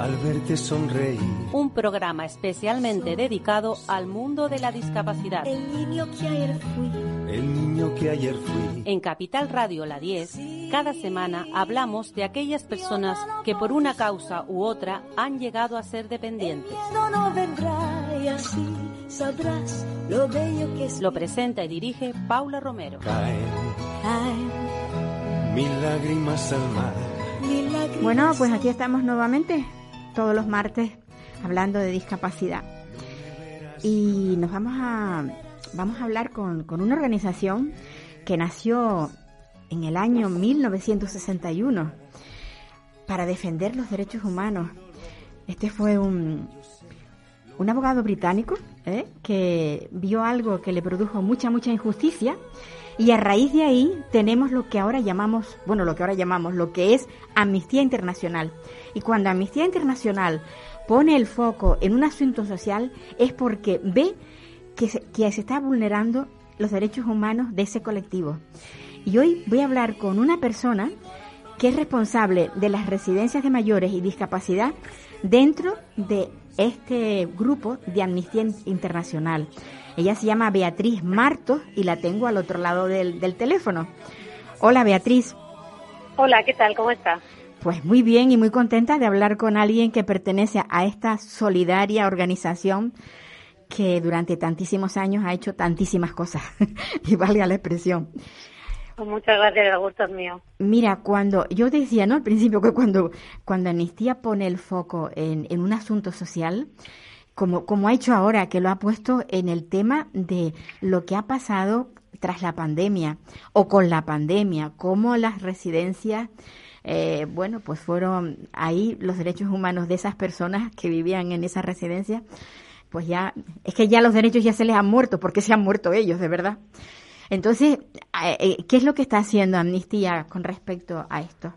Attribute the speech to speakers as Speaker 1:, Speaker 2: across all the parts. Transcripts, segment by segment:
Speaker 1: Al verte sonreír.
Speaker 2: Un programa especialmente dedicado al mundo de la discapacidad.
Speaker 3: El niño que ayer fui.
Speaker 1: El niño que ayer fui.
Speaker 2: En Capital Radio La 10, cada semana hablamos de aquellas personas que por una causa u otra han llegado a ser dependientes.
Speaker 3: No, no vendrá y así sabrás lo bello que es.
Speaker 2: Lo presenta y dirige Paula Romero.
Speaker 1: Caen
Speaker 3: Ay,
Speaker 1: mil lágrimas al mar.
Speaker 3: mil lágrimas.
Speaker 4: Bueno, pues aquí estamos nuevamente, todos los martes, hablando de discapacidad. Y nos vamos a, vamos a hablar con, con una organización que nació en el año 1961 para defender los derechos humanos. Este fue un, un abogado británico ¿eh? que vio algo que le produjo mucha, mucha injusticia y a raíz de ahí tenemos lo que ahora llamamos, bueno, lo que ahora llamamos, lo que es Amnistía Internacional. Y cuando Amnistía Internacional pone el foco en un asunto social es porque ve que se, que se está vulnerando los derechos humanos de ese colectivo. Y hoy voy a hablar con una persona que es responsable de las residencias de mayores y discapacidad dentro de este grupo de Amnistía Internacional. Ella se llama Beatriz Martos y la tengo al otro lado del, del teléfono. Hola Beatriz,
Speaker 5: Hola, ¿qué tal? ¿Cómo está?
Speaker 4: pues muy bien y muy contenta de hablar con alguien que pertenece a esta solidaria organización que durante tantísimos años ha hecho tantísimas cosas, y valga la expresión.
Speaker 5: Pues muchas gracias, el gusto es mío.
Speaker 4: Mira, cuando yo decía, ¿no? Al principio que cuando, cuando Amnistía pone el foco en, en un asunto social, como, como ha hecho ahora, que lo ha puesto en el tema de lo que ha pasado tras la pandemia o con la pandemia, cómo las residencias, eh, bueno, pues fueron ahí los derechos humanos de esas personas que vivían en esa residencia, pues ya, es que ya los derechos ya se les han muerto, porque se han muerto ellos, de verdad. Entonces, eh, ¿qué es lo que está haciendo Amnistía con respecto a esto?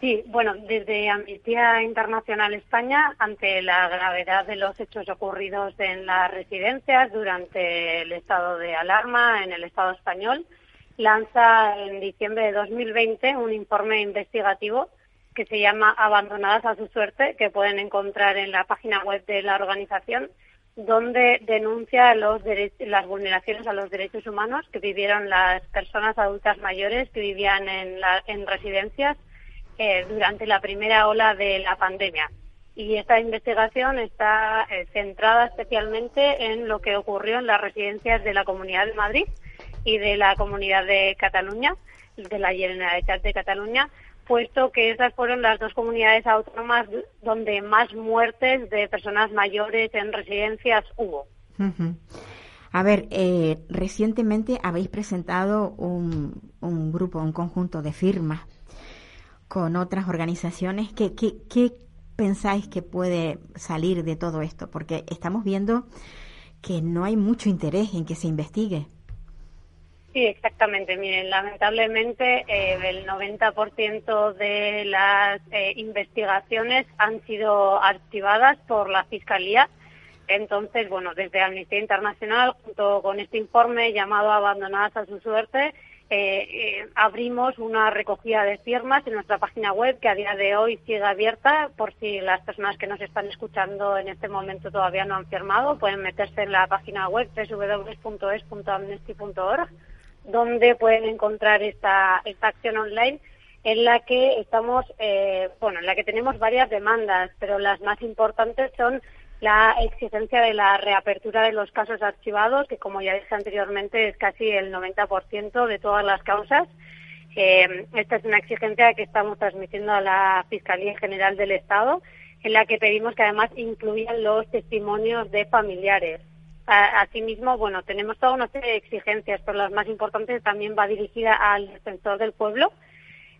Speaker 5: Sí, bueno, desde Amnistía Internacional España, ante la gravedad de los hechos ocurridos en las residencias durante el estado de alarma en el Estado español, lanza en diciembre de 2020 un informe investigativo que se llama Abandonadas a su suerte, que pueden encontrar en la página web de la organización, donde denuncia los las vulneraciones a los derechos humanos que vivieron las personas adultas mayores que vivían en, la- en residencias eh, durante la primera ola de la pandemia. Y esta investigación está eh, centrada especialmente en lo que ocurrió en las residencias de la Comunidad de Madrid y de la Comunidad de Cataluña, de la Generalitat de Cataluña, puesto que esas fueron las dos comunidades autónomas donde más muertes de personas mayores en residencias hubo.
Speaker 4: A ver, eh, recientemente habéis presentado un, un grupo, un conjunto de firmas con otras organizaciones. ¿Qué, qué, qué pensáis que puede salir de todo esto? Porque estamos viendo que no hay mucho interés en que se investigue.
Speaker 5: Sí, exactamente. Miren, lamentablemente eh, el 90% de las eh, investigaciones han sido archivadas por la Fiscalía. Entonces, bueno, desde Amnistía Internacional, junto con este informe llamado Abandonadas a su suerte, eh, eh, abrimos una recogida de firmas en nuestra página web que a día de hoy sigue abierta por si las personas que nos están escuchando en este momento todavía no han firmado, pueden meterse en la página web www.es.amnesty.org donde pueden encontrar esta, esta acción online en la que estamos, eh, bueno, en la que tenemos varias demandas, pero las más importantes son la exigencia de la reapertura de los casos archivados, que como ya dije anteriormente es casi el 90% de todas las causas. Eh, esta es una exigencia que estamos transmitiendo a la Fiscalía General del Estado, en la que pedimos que además incluyan los testimonios de familiares. Asimismo, bueno, tenemos toda una serie de exigencias, pero las más importantes también va dirigida al defensor del pueblo,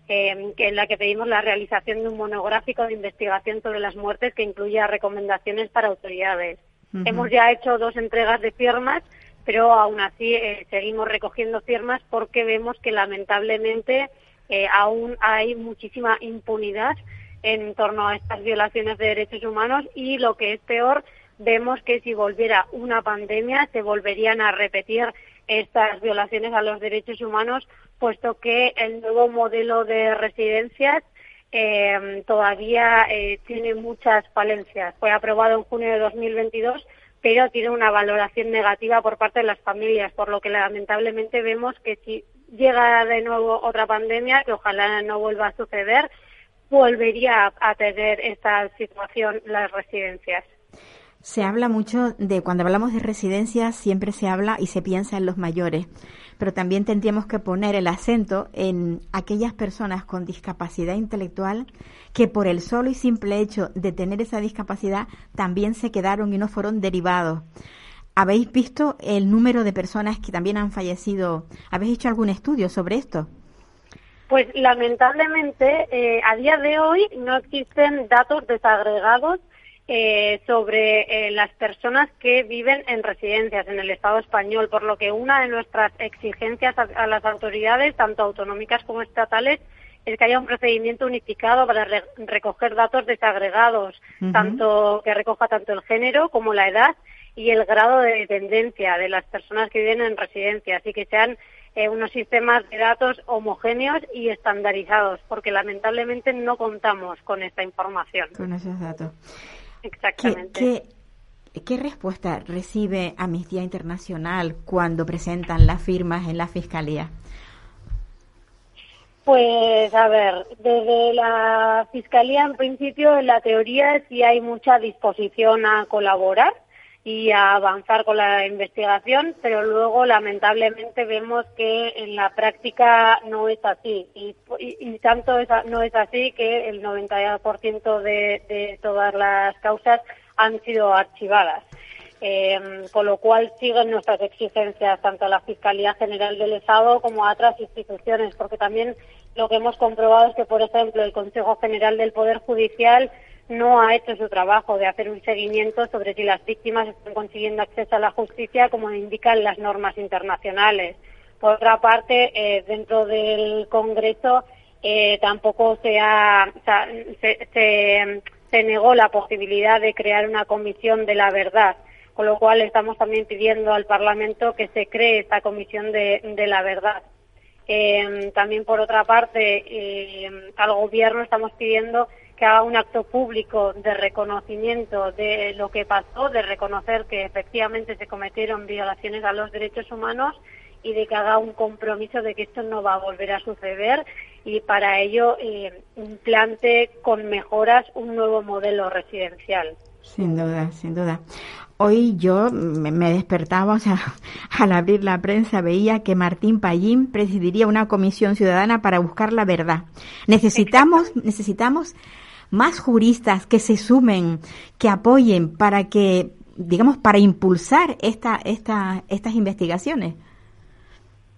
Speaker 5: eh, que en la que pedimos la realización de un monográfico de investigación sobre las muertes que incluya recomendaciones para autoridades. Hemos ya hecho dos entregas de firmas, pero aún así eh, seguimos recogiendo firmas porque vemos que lamentablemente eh, aún hay muchísima impunidad en torno a estas violaciones de derechos humanos y lo que es peor, vemos que si volviera una pandemia se volverían a repetir estas violaciones a los derechos humanos, puesto que el nuevo modelo de residencias eh, todavía eh, tiene muchas falencias. Fue aprobado en junio de 2022, pero tiene una valoración negativa por parte de las familias, por lo que lamentablemente vemos que si llega de nuevo otra pandemia, que ojalá no vuelva a suceder, volvería a tener esta situación las residencias.
Speaker 4: Se habla mucho de, cuando hablamos de residencias, siempre se habla y se piensa en los mayores, pero también tendríamos que poner el acento en aquellas personas con discapacidad intelectual que por el solo y simple hecho de tener esa discapacidad también se quedaron y no fueron derivados. ¿Habéis visto el número de personas que también han fallecido? ¿Habéis hecho algún estudio sobre esto?
Speaker 5: Pues lamentablemente eh, a día de hoy no existen datos desagregados eh, sobre eh, las personas que viven en residencias en el Estado español, por lo que una de nuestras exigencias a, las autoridades, tanto autonómicas como estatales, es que haya un procedimiento unificado para recoger datos desagregados, tanto que recoja tanto el género como la edad y el grado de dependencia de las personas que viven en residencias y que sean eh, unos sistemas de datos homogéneos y estandarizados, porque lamentablemente no contamos con esta información.
Speaker 4: Con esos datos.
Speaker 5: Exactamente.
Speaker 4: ¿Qué, respuesta recibe Amnistía Internacional cuando presentan las firmas en la Fiscalía?
Speaker 5: Pues a ver, desde la Fiscalía en principio en la teoría sí hay mucha disposición a colaborar y a avanzar con la investigación, pero luego lamentablemente vemos que en la práctica no es así y, tanto no es así que el 90% de, todas las causas han sido archivadas. Eh, con lo cual siguen nuestras exigencias tanto a la Fiscalía General del Estado como a otras instituciones, porque también lo que hemos comprobado es que, por ejemplo, el Consejo General del Poder Judicial no ha hecho su trabajo de hacer un seguimiento sobre si las víctimas están consiguiendo acceso a la justicia como indican las normas internacionales. Por otra parte, eh, dentro del Congreso eh, tampoco se, ha, se, negó la posibilidad de crear una comisión de la verdad, con lo cual estamos también pidiendo al Parlamento que se cree esta comisión de, de la verdad. Eh, también, por otra parte, al Gobierno estamos pidiendo que haga un acto público de reconocimiento de lo que pasó, de reconocer que efectivamente se cometieron violaciones a los derechos humanos y de que haga un compromiso de que esto no va a volver a suceder y para ello eh, implante con mejoras un nuevo modelo residencial.
Speaker 4: Sin duda, sin duda. Hoy yo me despertaba, o sea, al abrir la prensa veía que Martín Pallín presidiría una comisión ciudadana para buscar la verdad. Necesitamos, necesitamos más juristas que se sumen, que apoyen para que, digamos, para impulsar esta, esta, estas investigaciones.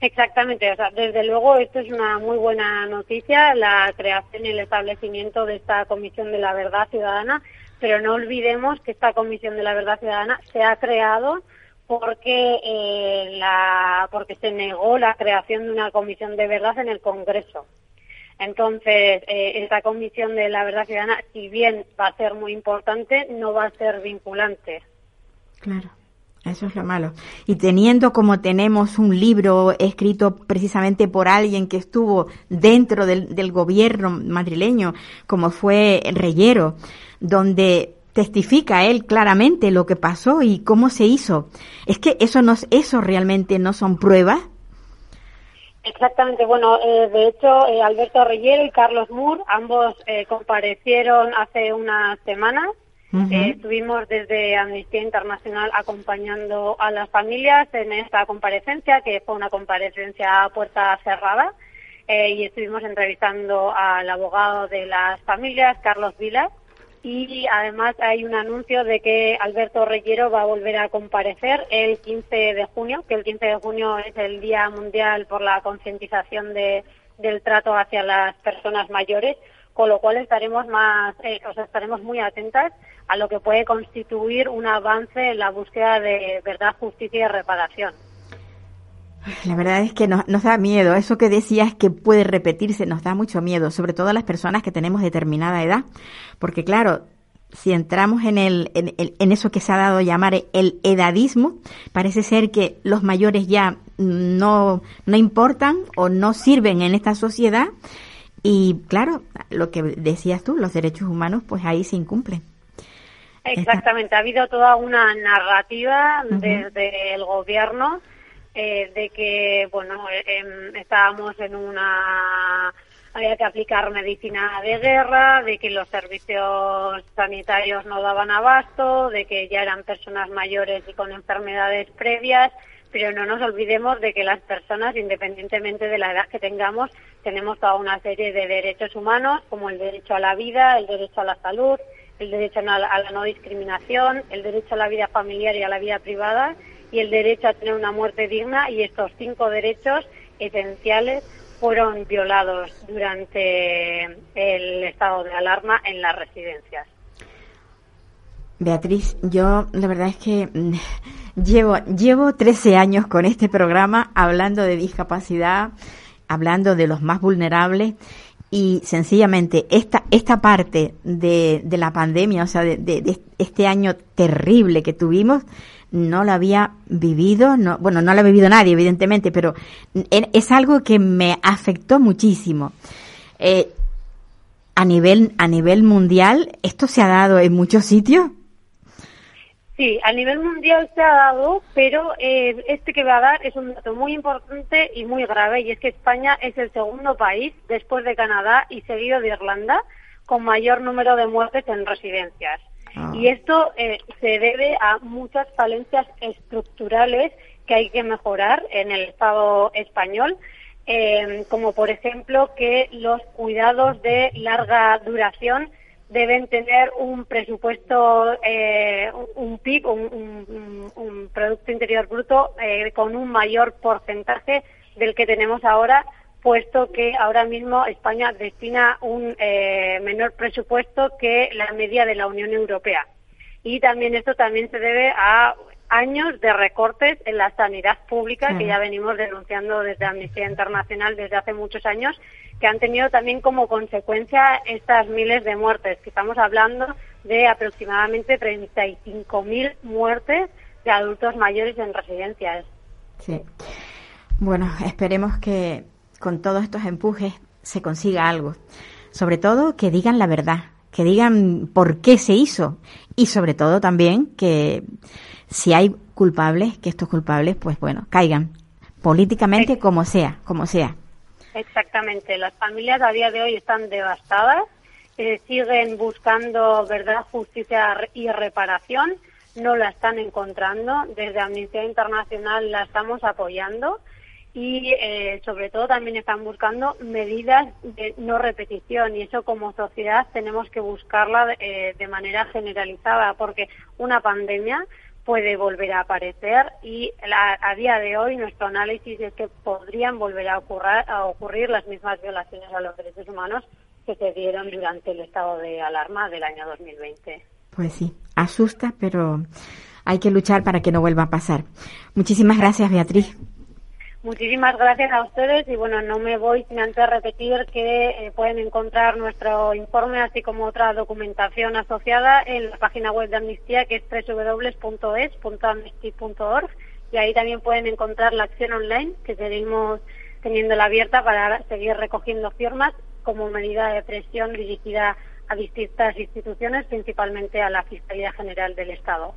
Speaker 5: Exactamente, o sea, desde luego esto es una muy buena noticia, la creación y el establecimiento de esta Comisión de la Verdad Ciudadana, pero no olvidemos que esta Comisión de la Verdad Ciudadana se ha creado porque eh, la porque se negó la creación de una comisión de verdad en el Congreso. Entonces, eh, esta comisión de la verdad ciudadana, si bien va a ser muy importante, no va a ser vinculante.
Speaker 4: Claro. Eso es lo malo. Y teniendo como tenemos un libro escrito precisamente por alguien que estuvo dentro del, del gobierno madrileño, como fue Reyero, donde testifica él claramente lo que pasó y cómo se hizo. Es que eso no, eso realmente no son pruebas
Speaker 5: Exactamente, bueno, eh, de hecho, eh, Alberto Reyero y Carlos Moore, ambos eh, comparecieron hace unas semanas. estuvimos desde Amnistía Internacional acompañando a las familias en esta comparecencia, que fue una comparecencia a puerta cerrada, y estuvimos entrevistando al abogado de las familias, Carlos Vila, y además hay un anuncio de que Alberto Reyero va a volver a comparecer el 15 de junio, que el 15 de junio es el Día Mundial por la concientización de, del trato hacia las personas mayores, con lo cual estaremos más, eh, o sea, estaremos muy atentas a lo que puede constituir un avance en la búsqueda de verdad, justicia y reparación.
Speaker 4: La verdad es que nos, nos, da miedo. Eso que decías que puede repetirse nos da mucho miedo, sobre todo a las personas que tenemos determinada edad. Porque claro, si entramos en, el, en, en, eso que se ha dado a llamar el edadismo, parece ser que los mayores ya no, no importan o no sirven en esta sociedad. Y claro, lo que decías tú, los derechos humanos, pues ahí se incumplen.
Speaker 5: Exactamente, ha habido toda una narrativa uh -huh. desde el gobierno eh, de que, bueno, eh, estábamos en una había que aplicar medicina de guerra, de que los servicios sanitarios no daban abasto, de que ya eran personas mayores y con enfermedades previas, pero no nos olvidemos de que las personas, independientemente de la edad que tengamos, tenemos toda una serie de derechos humanos, como el derecho a la vida, el derecho a la salud, el derecho a la no discriminación, el derecho a la vida familiar y a la vida privada, y el derecho a tener una muerte digna, y estos cinco derechos esenciales fueron violados durante el estado de alarma en las residencias.
Speaker 4: Beatriz, yo la verdad es que llevo, llevo 13 años con este programa hablando de discapacidad, hablando de los más vulnerables y sencillamente esta, esta parte de, de la pandemia, o sea, de, de este año terrible que tuvimos, no lo había vivido, no, bueno, no lo ha vivido nadie, evidentemente, pero es algo que me afectó muchísimo. Eh, a nivel, a nivel mundial, ¿esto se ha dado en muchos sitios?
Speaker 5: Sí, a nivel mundial se ha dado, pero eh, este que va a dar es un dato muy importante y muy grave, y es que España es el segundo país, después de Canadá y seguido de Irlanda, con mayor número de muertes en residencias. Ah. Y esto eh, se debe a muchas falencias estructurales que hay que mejorar en el Estado español, eh, como por ejemplo que los cuidados de larga duración deben tener un presupuesto, eh, un PIB, un, Producto Interior Bruto eh, con un mayor porcentaje del que tenemos ahora, puesto que ahora mismo España destina un eh, menor presupuesto que la media de la Unión Europea. Y también esto también se debe a años de recortes en la sanidad pública que ya venimos denunciando desde Amnistía Internacional desde hace muchos años, que han tenido también como consecuencia estas miles de muertes, que estamos hablando de aproximadamente 35.000 muertes de adultos mayores en residencias.
Speaker 4: Sí. Bueno, esperemos que con todos estos empujes se consiga algo. Sobre todo que digan la verdad, que digan por qué se hizo y sobre todo también que si hay culpables, que estos culpables, pues bueno, caigan políticamente como sea, como sea.
Speaker 5: Exactamente. Las familias a día de hoy están devastadas, eh, siguen buscando verdad, justicia y reparación, no la están encontrando. Desde Amnistía Internacional la estamos apoyando y eh, sobre todo también están buscando medidas de no repetición y eso como sociedad tenemos que buscarla eh, de manera generalizada porque una pandemia puede volver a aparecer y la, a día de hoy nuestro análisis es que podrían volver a ocurrir, a ocurrir las mismas violaciones a los derechos humanos que se dieron durante el estado de alarma del año 2020.
Speaker 4: Pues sí, asusta, pero hay que luchar para que no vuelva a pasar. Muchísimas gracias, Beatriz.
Speaker 5: Muchísimas gracias a ustedes y bueno, no me voy sin antes repetir que eh, pueden encontrar nuestro informe así como otra documentación asociada en la página web de Amnistía que es www.es.amnesty.org y ahí también pueden encontrar la acción online que seguimos teniéndola abierta para seguir recogiendo firmas como medida de presión dirigida a distintas instituciones, principalmente a la Fiscalía General del Estado.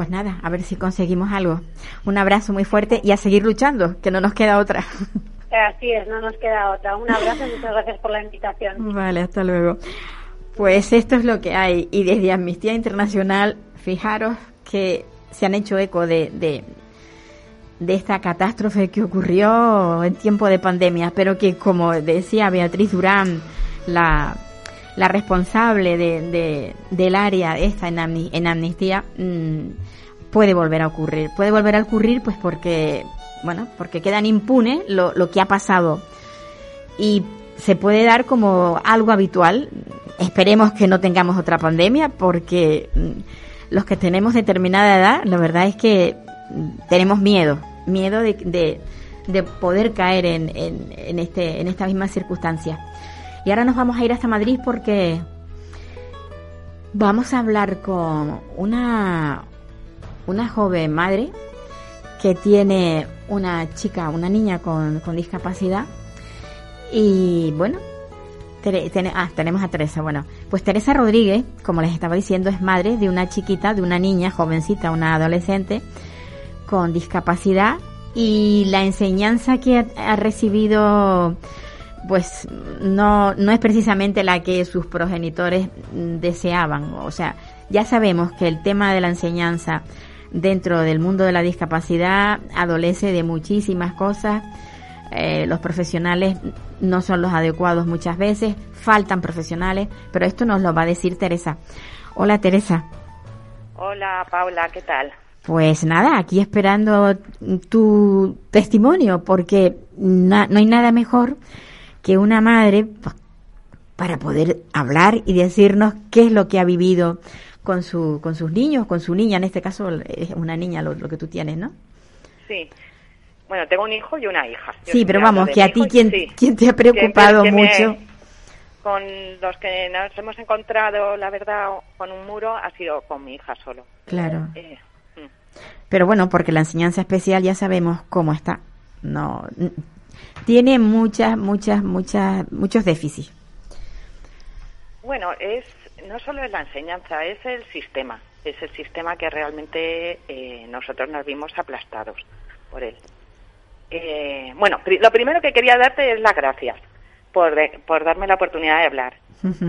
Speaker 4: Pues nada, a ver si conseguimos algo. Un abrazo muy fuerte y a seguir luchando, que no nos queda otra.
Speaker 5: Así es, no nos queda otra. Un abrazo y muchas gracias por la invitación.
Speaker 4: Vale, hasta luego. Pues esto es lo que hay. Y desde Amnistía Internacional, fijaros que se han hecho eco de, de, de esta catástrofe que ocurrió en tiempo de pandemia, pero que, como decía Beatriz Durán, la la responsable de, de, del área esta en, amni, en amnistía mmm, puede volver a ocurrir. Puede volver a ocurrir pues porque, bueno, porque quedan impunes lo, lo que ha pasado. Y se puede dar como algo habitual. Esperemos que no tengamos otra pandemia porque mm, los que tenemos determinada edad, la verdad es que mm, tenemos miedo, miedo de, de, de poder caer en, en, en, este, en esta misma circunstancia. Y ahora nos vamos a ir hasta Madrid porque vamos a hablar con una, una joven madre que tiene una chica, una niña con, con discapacidad. Y bueno, ah, tenemos a Teresa. Bueno, pues Teresa Rodríguez, como les estaba diciendo, es madre de una chiquita, de una niña jovencita, una adolescente con discapacidad. Y la enseñanza que ha, ha recibido, pues no, no es precisamente la que sus progenitores mm, deseaban. O sea, ya sabemos que el tema de la enseñanza dentro del mundo de la discapacidad adolece de muchísimas cosas. Eh, los profesionales no son los adecuados muchas veces, faltan profesionales, pero esto nos lo va a decir Teresa. Hola Teresa.
Speaker 6: Hola Paula, ¿qué tal?
Speaker 4: Pues nada, aquí esperando tu testimonio, porque na- no hay nada mejor que una madre pa- para poder hablar y decirnos qué es lo que ha vivido con, su, con sus niños, con su niña, en este caso es una niña lo, lo que tú tienes, ¿no?
Speaker 6: Sí. Bueno, tengo un hijo y una hija. Yo
Speaker 4: Sí, pero vamos, que a ti quien,
Speaker 6: sí.
Speaker 4: quien te ha preocupado
Speaker 6: que me-
Speaker 4: mucho.
Speaker 6: con los que nos hemos encontrado, la verdad, con un muro, ha sido con mi hija solo.
Speaker 4: Claro.
Speaker 6: Eh, mm.
Speaker 4: Pero bueno, porque la enseñanza especial ya sabemos cómo está. No tiene muchas, muchas, muchas, muchos déficits.
Speaker 6: Bueno, es no solo es la enseñanza, es el sistema. Es el sistema que realmente eh, nosotros nos vimos aplastados por él. Eh, bueno, pri- lo primero que quería darte es las gracias por, darme la oportunidad de hablar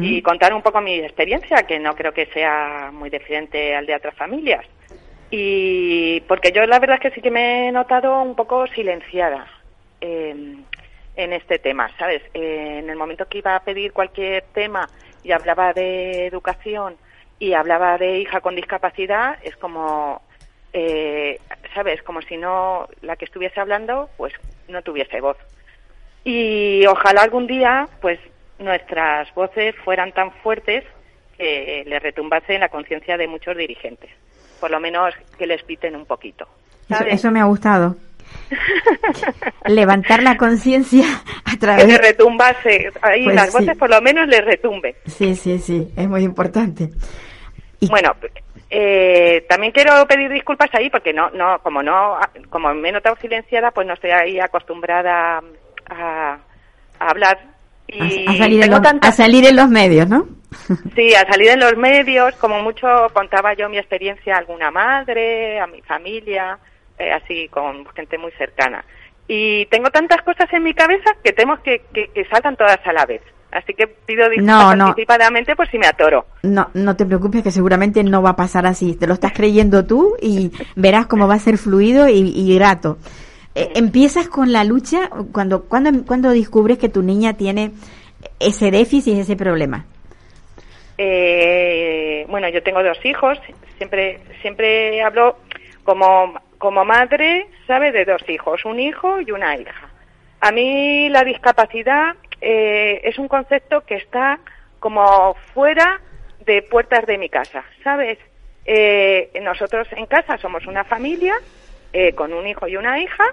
Speaker 6: y contar un poco mi experiencia, que no creo que sea muy diferente al de otras familias. Y porque yo la verdad es que sí que me he notado un poco silenciada eh, en este tema, ¿sabes? Eh, en el momento que iba a pedir cualquier tema y hablaba de educación y hablaba de hija con discapacidad, es como, eh, ¿sabes? Como si no, la que estuviese hablando, pues no tuviese voz. Y ojalá algún día, pues, nuestras voces fueran tan fuertes que le retumbase en la conciencia de muchos dirigentes. Por lo menos que les piten un poquito.
Speaker 4: Eso, me ha gustado. Levantar la conciencia a
Speaker 6: que
Speaker 4: través
Speaker 6: le retumbase, ahí
Speaker 4: Pues
Speaker 6: las
Speaker 4: sí.
Speaker 6: voces por lo menos le retumbe.
Speaker 4: Sí, sí, sí, es muy importante. Y-
Speaker 6: Bueno, eh, también quiero pedir disculpas ahí porque no, no, como no, como me he notado silenciada, pues no estoy ahí acostumbrada a, a hablar. Y
Speaker 4: a, a salir
Speaker 6: tengo
Speaker 4: los, a salir en los medios, ¿no?
Speaker 6: Sí, a salir en los medios, como mucho contaba yo mi experiencia a alguna madre, a mi familia, eh, así con gente muy cercana. Y tengo tantas cosas en mi cabeza que temo que, que, que salgan todas a la vez. Así que pido disculpas
Speaker 4: No, no.
Speaker 6: anticipadamente por si me atoro.
Speaker 4: No, no te preocupes que seguramente no va a pasar así. Te lo estás creyendo tú y verás cómo va a ser fluido y, y grato. Eh, empiezas con la lucha cuando, cuando, cuando descubres que tu niña tiene ese déficit, ese problema.
Speaker 6: Eh, bueno, yo tengo dos hijos, siempre siempre hablo como como madre, ¿sabe? De dos hijos, un hijo y una hija. A mí la discapacidad eh, es un concepto que está como fuera de puertas de mi casa, ¿sabes? Eh, nosotros en casa somos una familia eh, con un hijo y una hija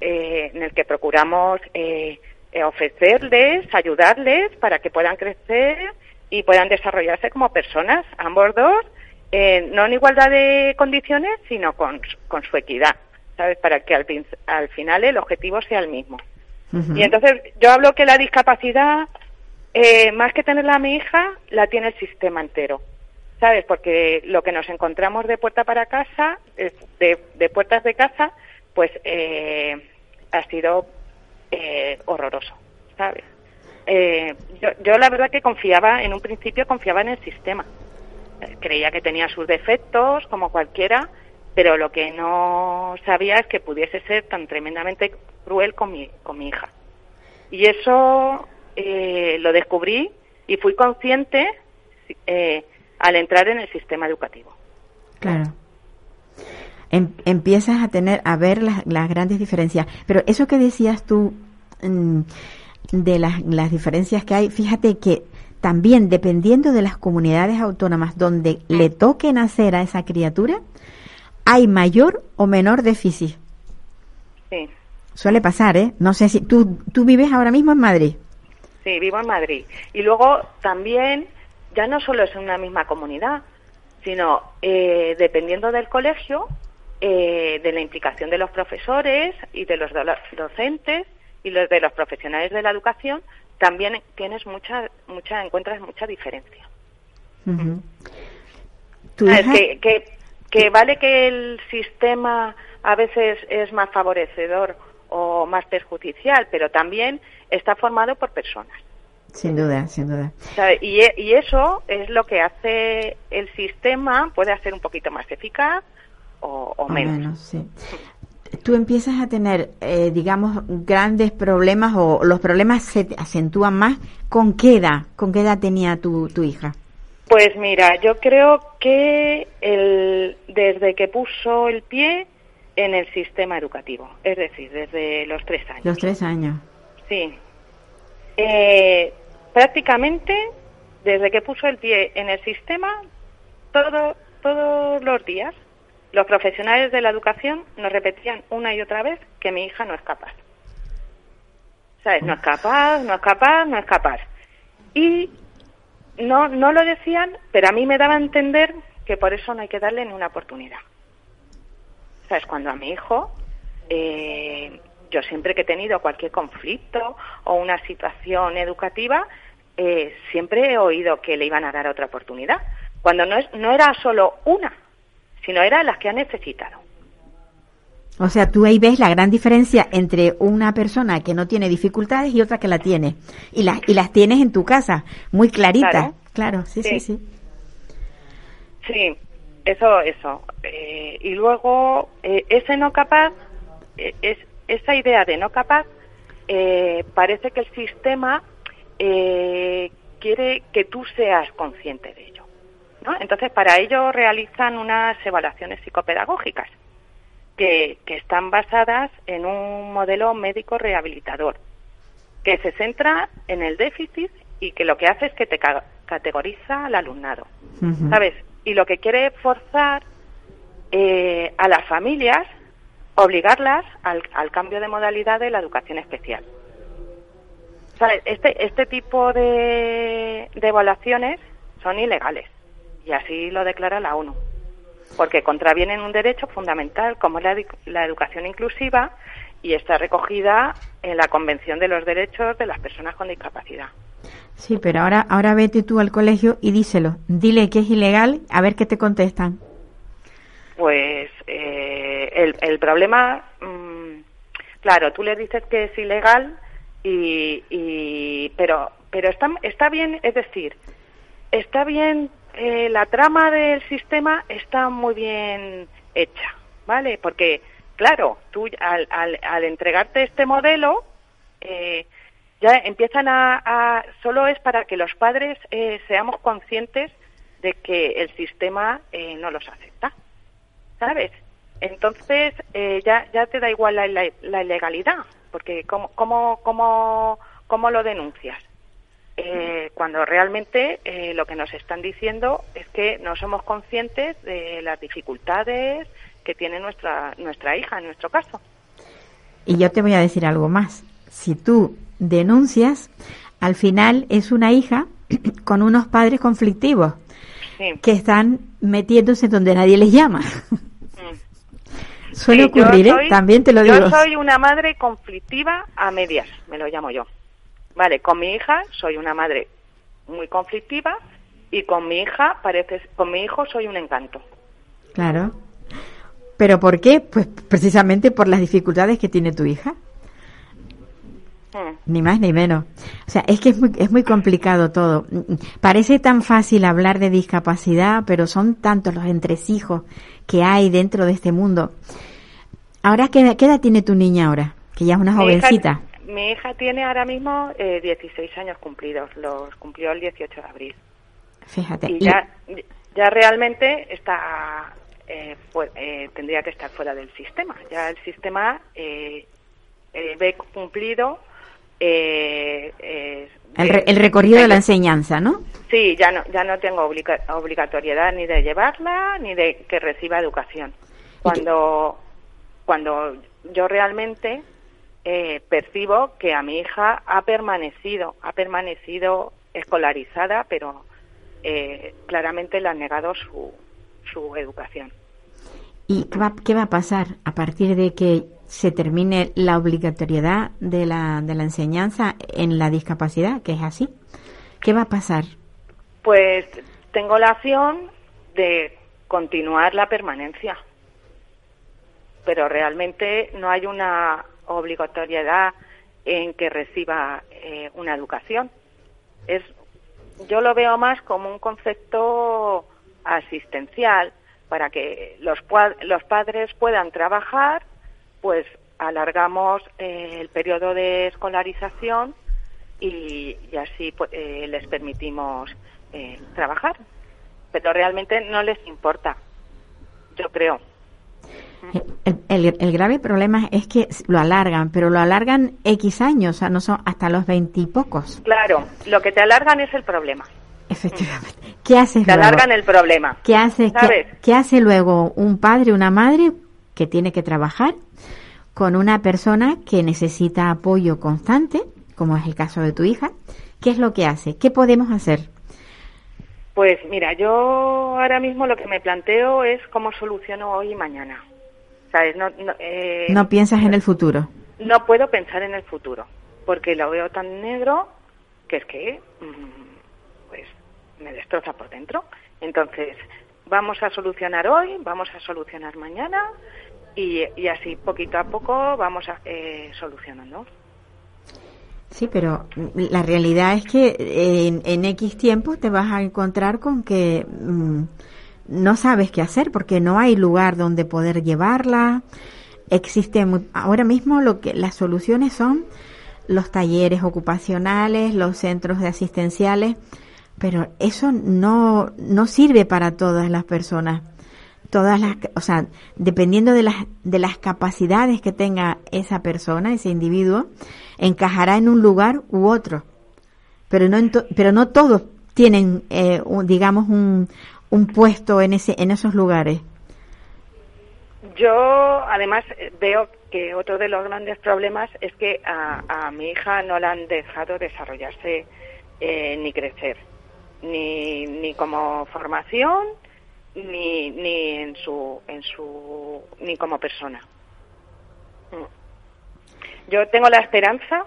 Speaker 6: eh, en el que procuramos eh, eh, ofrecerles, ayudarles para que puedan crecer y puedan desarrollarse como personas, ambos dos, eh, no en igualdad de condiciones, sino con, con su equidad, ¿sabes? Para que al, al final el objetivo sea el mismo. Y entonces yo hablo que la discapacidad, eh, más que tenerla a mi hija, la tiene el sistema entero. ¿Sabes? Porque lo que nos encontramos de puerta para casa, eh, de, de puertas de casa, pues eh, ha sido eh, horroroso. ¿Sabes? Eh, yo, yo la verdad que confiaba, en un principio confiaba en el sistema. Creía que tenía sus defectos, como cualquiera, pero lo que no sabía es que pudiese ser tan tremendamente cruel con mi, con mi hija. Y eso eh, lo descubrí y fui consciente eh, al entrar en el sistema educativo.
Speaker 4: Claro. Em- empiezas a tener, a ver las, las grandes diferencias. Pero eso que decías tú, mm, de las, las diferencias que hay, fíjate que también dependiendo de las comunidades autónomas donde le toque nacer a esa criatura, hay mayor o menor déficit.
Speaker 6: Sí,
Speaker 4: Suele pasar, ¿eh? No sé si tú, tú vives ahora mismo en Madrid.
Speaker 6: sí, vivo en Madrid. Y luego también, ya no solo es en una misma comunidad, sino eh, dependiendo del colegio, eh, de la implicación de los profesores y de los do- docentes y los de los profesionales de la educación, también tienes mucha, mucha, encuentras mucha diferencia.
Speaker 4: Ujú. ¿Tu
Speaker 6: Ah, es que, que, que vale que el sistema a veces es más favorecedor o más perjudicial, pero también está formado por personas.
Speaker 4: Sin duda, sin duda.
Speaker 6: ¿sabe? Y, e- y eso es lo que hace el sistema, puede hacer un poquito más eficaz o, o
Speaker 4: O
Speaker 6: menos.
Speaker 4: menos, sí. Tú empiezas a tener, eh, digamos, grandes problemas o los problemas se te acentúan más. ¿Con qué edad? ¿Con qué edad tenía tu, tu hija?
Speaker 6: Pues mira, yo creo que el, desde que puso el pie en el sistema educativo, es decir, desde los tres años.
Speaker 4: Los tres años.
Speaker 6: Sí. Eh, prácticamente, desde que puso el pie en el sistema, todo, todos los días, los profesionales de la educación nos repetían una y otra vez que mi hija no es capaz. ¿Sabes? No es capaz, no es capaz, no es capaz. Y no, no lo decían, pero a mí me daba a entender que por eso no hay que darle ni una oportunidad. ¿Sabes? Cuando a mi hijo, eh, yo siempre que he tenido cualquier conflicto o una situación educativa, eh, siempre he oído que le iban a dar otra oportunidad. Cuando no, es, no era solo una, sino era las que ha necesitado.
Speaker 4: O sea, tú ahí ves la gran diferencia entre una persona que no tiene dificultades y otra que la tiene. Y las, y las tienes en tu casa, muy claritas.
Speaker 6: Claro.
Speaker 4: Claro, sí, sí,
Speaker 6: Sí.
Speaker 4: sí.
Speaker 6: Sí, eso, eso. Eh, y luego, eh, ese no capaz, eh, es, esa idea de no capaz, eh, parece que el sistema eh, quiere que tú seas consciente de ello. ¿No? Entonces, para ello realizan unas evaluaciones psicopedagógicas que, que están basadas en un modelo médico rehabilitador que se centra en el déficit y que lo que hace es que te ca- categoriza al alumnado. ¿sabes? Y lo que quiere es forzar eh, a las familias, obligarlas al, al cambio de modalidad de la educación especial. ¿Sabes? Este, este tipo de, de evaluaciones son ilegales y así lo declara la ONU, porque contravienen un derecho fundamental como es la, edu- la educación inclusiva y está recogida en la Convención de los Derechos de las Personas con Discapacidad.
Speaker 4: Sí, pero ahora, ahora vete tú al colegio y díselo. Dile que es ilegal, a ver qué te contestan.
Speaker 6: Pues eh, el, el problema, mm, claro, tú le dices que es ilegal y, y pero pero está está bien, es decir, está bien eh, la trama del sistema está muy bien hecha, ¿vale? Porque claro, tú al, al, al entregarte este modelo eh, ya empiezan a, solo es para que los padres eh, seamos conscientes de que el sistema eh, no los acepta. ¿sabes? Entonces eh, ya, ya te da igual la, la, la ilegalidad, porque ¿cómo, cómo, cómo, cómo lo denuncias? Eh, cuando realmente eh, lo que nos están diciendo es que no somos conscientes de las dificultades que tiene nuestra, nuestra hija, en nuestro caso.
Speaker 4: Y yo te voy a decir algo más. Si tú denuncias, al final es una hija con unos padres conflictivos
Speaker 6: Sí.
Speaker 4: que están metiéndose donde nadie les llama. Suele
Speaker 6: Sí, yo
Speaker 4: ocurrir, ¿eh? También te lo digo.
Speaker 6: Yo soy una madre conflictiva a medias, me lo llamo yo. Vale, con mi hija soy una madre muy conflictiva y con mi hija parece, con mi hijo soy un encanto.
Speaker 4: Claro. ¿Pero por qué? Pues precisamente por las dificultades que tiene tu hija.
Speaker 6: Mm.
Speaker 4: Ni más ni menos. O sea, es que es muy, es muy complicado todo. Parece tan fácil hablar de discapacidad, pero son tantos los entresijos que hay dentro de este mundo. Ahora, ¿qué, qué edad tiene tu niña ahora? Que ya es una
Speaker 6: Mi hija-
Speaker 4: jovencita.
Speaker 6: Mi hija tiene ahora mismo eh, 16 años cumplidos, los cumplió el 18 de abril.
Speaker 4: Fíjate.
Speaker 6: Y
Speaker 4: Y-
Speaker 6: ya, ya realmente está, eh, eh, tendría que estar fuera del sistema. Ya el sistema eh, eh, ve cumplido eh,
Speaker 4: El, re- el recorrido de la enseñanza, ¿no?
Speaker 6: Sí, ya no, ya no tengo obliga- obligatoriedad ni de llevarla ni de que reciba educación. Cuando, cuando yo realmente eh, percibo que a mi hija ha permanecido, ha permanecido escolarizada, pero eh, claramente le han negado su, su educación.
Speaker 4: ¿Y qué va, qué va a pasar a partir de que se termine la obligatoriedad de la, de la enseñanza en la discapacidad, que es así? ¿Qué va a pasar?
Speaker 6: Pues tengo la opción de continuar la permanencia, pero realmente no hay una obligatoriedad en que reciba eh, una educación. Es, yo lo veo más como un concepto asistencial para que los, los padres puedan trabajar, pues alargamos eh, el periodo de escolarización y, y así pues, eh, les permitimos eh, trabajar. Pero realmente no les importa, yo creo.
Speaker 4: El, grave problema es que lo alargan, pero lo alargan X años, o sea, no son hasta los veintipocos.
Speaker 6: Claro, lo que te alargan es el problema.
Speaker 4: Efectivamente. ¿Qué haces
Speaker 6: Te
Speaker 4: luego?
Speaker 6: alargan el problema.
Speaker 4: ¿Qué hace,
Speaker 6: ¿Sabes?
Speaker 4: qué, qué hace luego un padre, una madre que tiene que trabajar con una persona que necesita apoyo constante, como es el caso de tu hija? ¿Qué es lo que hace? ¿Qué podemos hacer?
Speaker 6: Pues mira, yo ahora mismo lo que me planteo es cómo soluciono hoy y mañana. ¿Sabes? No, no, eh,
Speaker 4: No piensas en el futuro.
Speaker 6: no puedo pensar en el futuro, porque lo veo tan negro que es que mm, pues me destroza por dentro. Entonces, vamos a solucionar hoy, vamos a solucionar mañana y, y así poquito a poco vamos a, eh, solucionando.
Speaker 4: Sí, pero la realidad es que en, en X tiempo te vas a encontrar con que mm, no sabes qué hacer porque no hay lugar donde poder llevarla. Existe ahora mismo lo que las soluciones son los talleres ocupacionales, los centros de asistenciales, pero eso no no sirve para todas las personas. Todas las, o sea, dependiendo de las de las capacidades que tenga esa persona, ese individuo, encajará en un lugar u otro. Pero no pero no todos tienen eh, digamos un, un puesto en ese en esos lugares.
Speaker 6: Yo, además, eh, veo que otro de los grandes problemas es que a, mi hija no la han dejado desarrollarse eh, ni crecer, ni, ni como formación, ni, ni en su, en su, ni como persona. Mm. Yo tengo la esperanza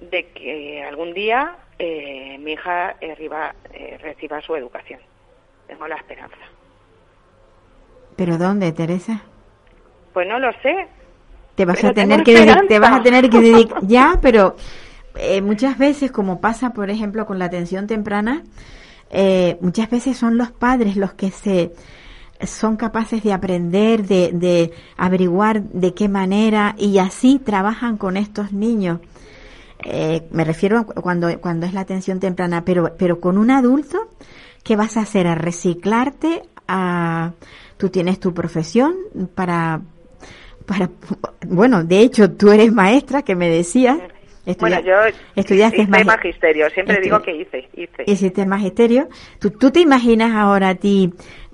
Speaker 6: de que algún día eh, mi hija eh, reciba su educación. Tengo la esperanza.
Speaker 4: Pero ¿dónde, Teresa?
Speaker 6: Pues no lo sé,
Speaker 4: Te vas a tener que
Speaker 6: esperanza.
Speaker 4: te vas a tener que dedicar ya, pero eh, muchas veces como pasa por ejemplo con la atención temprana, eh, muchas veces son los padres los que se son capaces de aprender, de, de averiguar de qué manera y así trabajan con estos niños. Eh, me refiero a cu- cuando, cuando es la atención temprana, pero, pero con un adulto, ¿qué vas a hacer? ¿A reciclarte? A, tú tienes tu profesión para, para, bueno, de hecho, tú eres maestra, que me decías.
Speaker 6: Bueno, yo
Speaker 4: estudiaste
Speaker 6: hice
Speaker 4: magi-
Speaker 6: magisterio, siempre
Speaker 4: estu-
Speaker 6: digo que hice, hice.
Speaker 4: Hiciste magisterio. ¿Tú, ¿Tú te imaginas ahora a ti